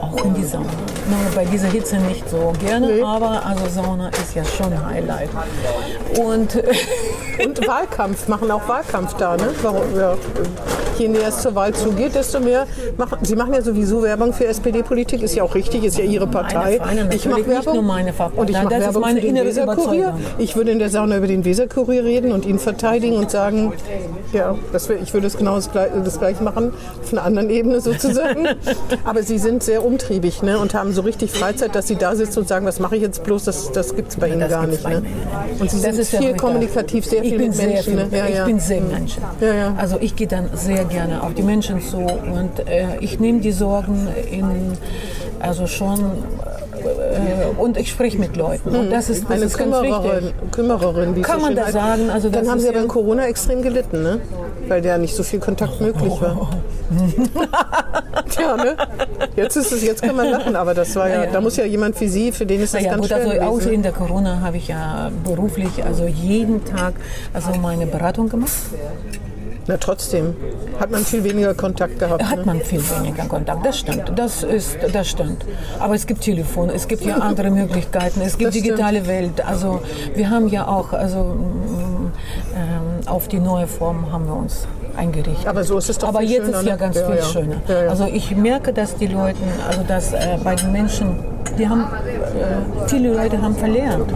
Auch in die Sauna. No, bei dieser Hitze nicht so gerne, nee. aber also Sauna ist ja schon ein Highlight. Und, und Wahlkampf, machen auch Wahlkampf da, ne? Warum, ja. Je näher es zur Wahl zugeht, desto mehr machen. Sie machen ja sowieso Werbung für SPD-Politik, ist ja auch richtig, ist ja Ihre Partei. Meine ich mache Werbung. nur meine und ich mache Werbung für den Weserkurier. Ich würde in der Sauna über den Weserkurier reden und ihn verteidigen und sagen, ja, das wär, ich würde es genau das, das gleiche machen, auf einer anderen Ebene sozusagen. Aber Sie sind sehr umtriebig ne, und haben so richtig Freizeit, dass Sie da sitzen und sagen, was mache ich jetzt bloß, das, das gibt es bei Ihnen das gar nicht. Ne? Und Sie das sind viel kommunikativ, sehr viel mit Menschen. Viel, ne? ja, ich bin sehr Menschen. Ja, also ich gehe dann sehr gerne auf die Menschen zu und äh, ich nehme die Sorgen in, also schon äh, und ich spreche mit Leuten. Und das ist, das eine ist Kümmererin, Kümmererin wie Kann man da sagen. Also Dann haben Sie aber in Corona extrem gelitten, ne? weil ja nicht so viel Kontakt möglich war. Tja, ne? Jetzt ist es, jetzt kann man lachen, aber das war ja, ja. da muss ja jemand wie Sie, für den ist das ja, ganz gut, schwer also Auch in der Corona habe ich ja beruflich, also jeden Tag, also meine Beratung gemacht. Na trotzdem hat man viel weniger Kontakt gehabt. Hat ne? man viel weniger Kontakt, das stimmt. Das ist, das stimmt. Aber es gibt Telefon, es gibt ja andere Möglichkeiten, es gibt digitale. Welt. Also wir haben ja auch, also ähm, auf die neue Form haben wir uns eingerichtet. Aber so ist es doch Aber jetzt schöner, ist ja ne? ganz ja, viel ja. schöner. Ja, also ich merke, dass die Leute, also dass äh, bei den Menschen die haben, äh, viele Leute haben verlernt,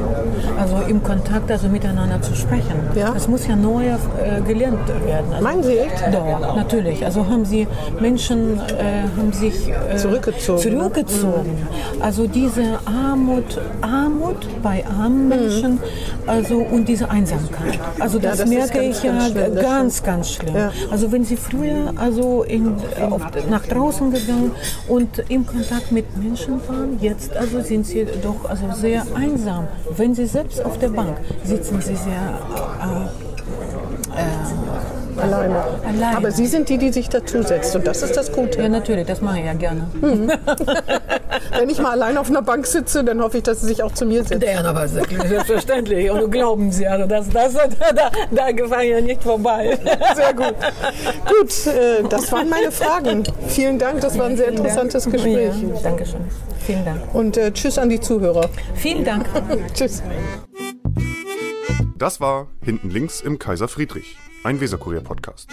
also im Kontakt, also miteinander zu sprechen. Ja? Das muss ja neu äh, gelernt werden. Also, Meinen Sie echt? Doch, natürlich. Also haben sie, Menschen äh, haben sich äh, zurückgezogen. zurückgezogen. Mhm. Also diese Armut, Armut bei armen mhm. Menschen, mhm. also und diese Einsamkeit. Also das, ja, das merke ich ja ganz, schlimm, ganz, ganz schlimm. Ja. Also wenn sie früher also in, auf, nach draußen gegangen und im Kontakt mit Menschen waren, jetzt jetzt also sind sie doch also sehr einsam. Wenn sie selbst auf der Bank sitzen, sie sehr äh, äh, alleine. alleine. Aber Sie sind die, die sich dazusetzt und das ist das Gute. Ja, natürlich, das mache ich ja gerne. Mhm. Wenn ich mal allein auf einer Bank sitze, dann hoffe ich, dass Sie sich auch zu mir setzen. Ja, aber selbstverständlich. Und glauben Sie, also das, das, da, da gefallen ja nicht vorbei. Sehr gut. Gut, äh, das waren meine Fragen. Vielen Dank, das war ein sehr interessantes Gespräch. Ja, Dankeschön. Vielen Dank. Und äh, tschüss an die Zuhörer. Vielen Dank. tschüss. Das war Hinten links im Kaiser Friedrich, ein Weserkurier-Podcast.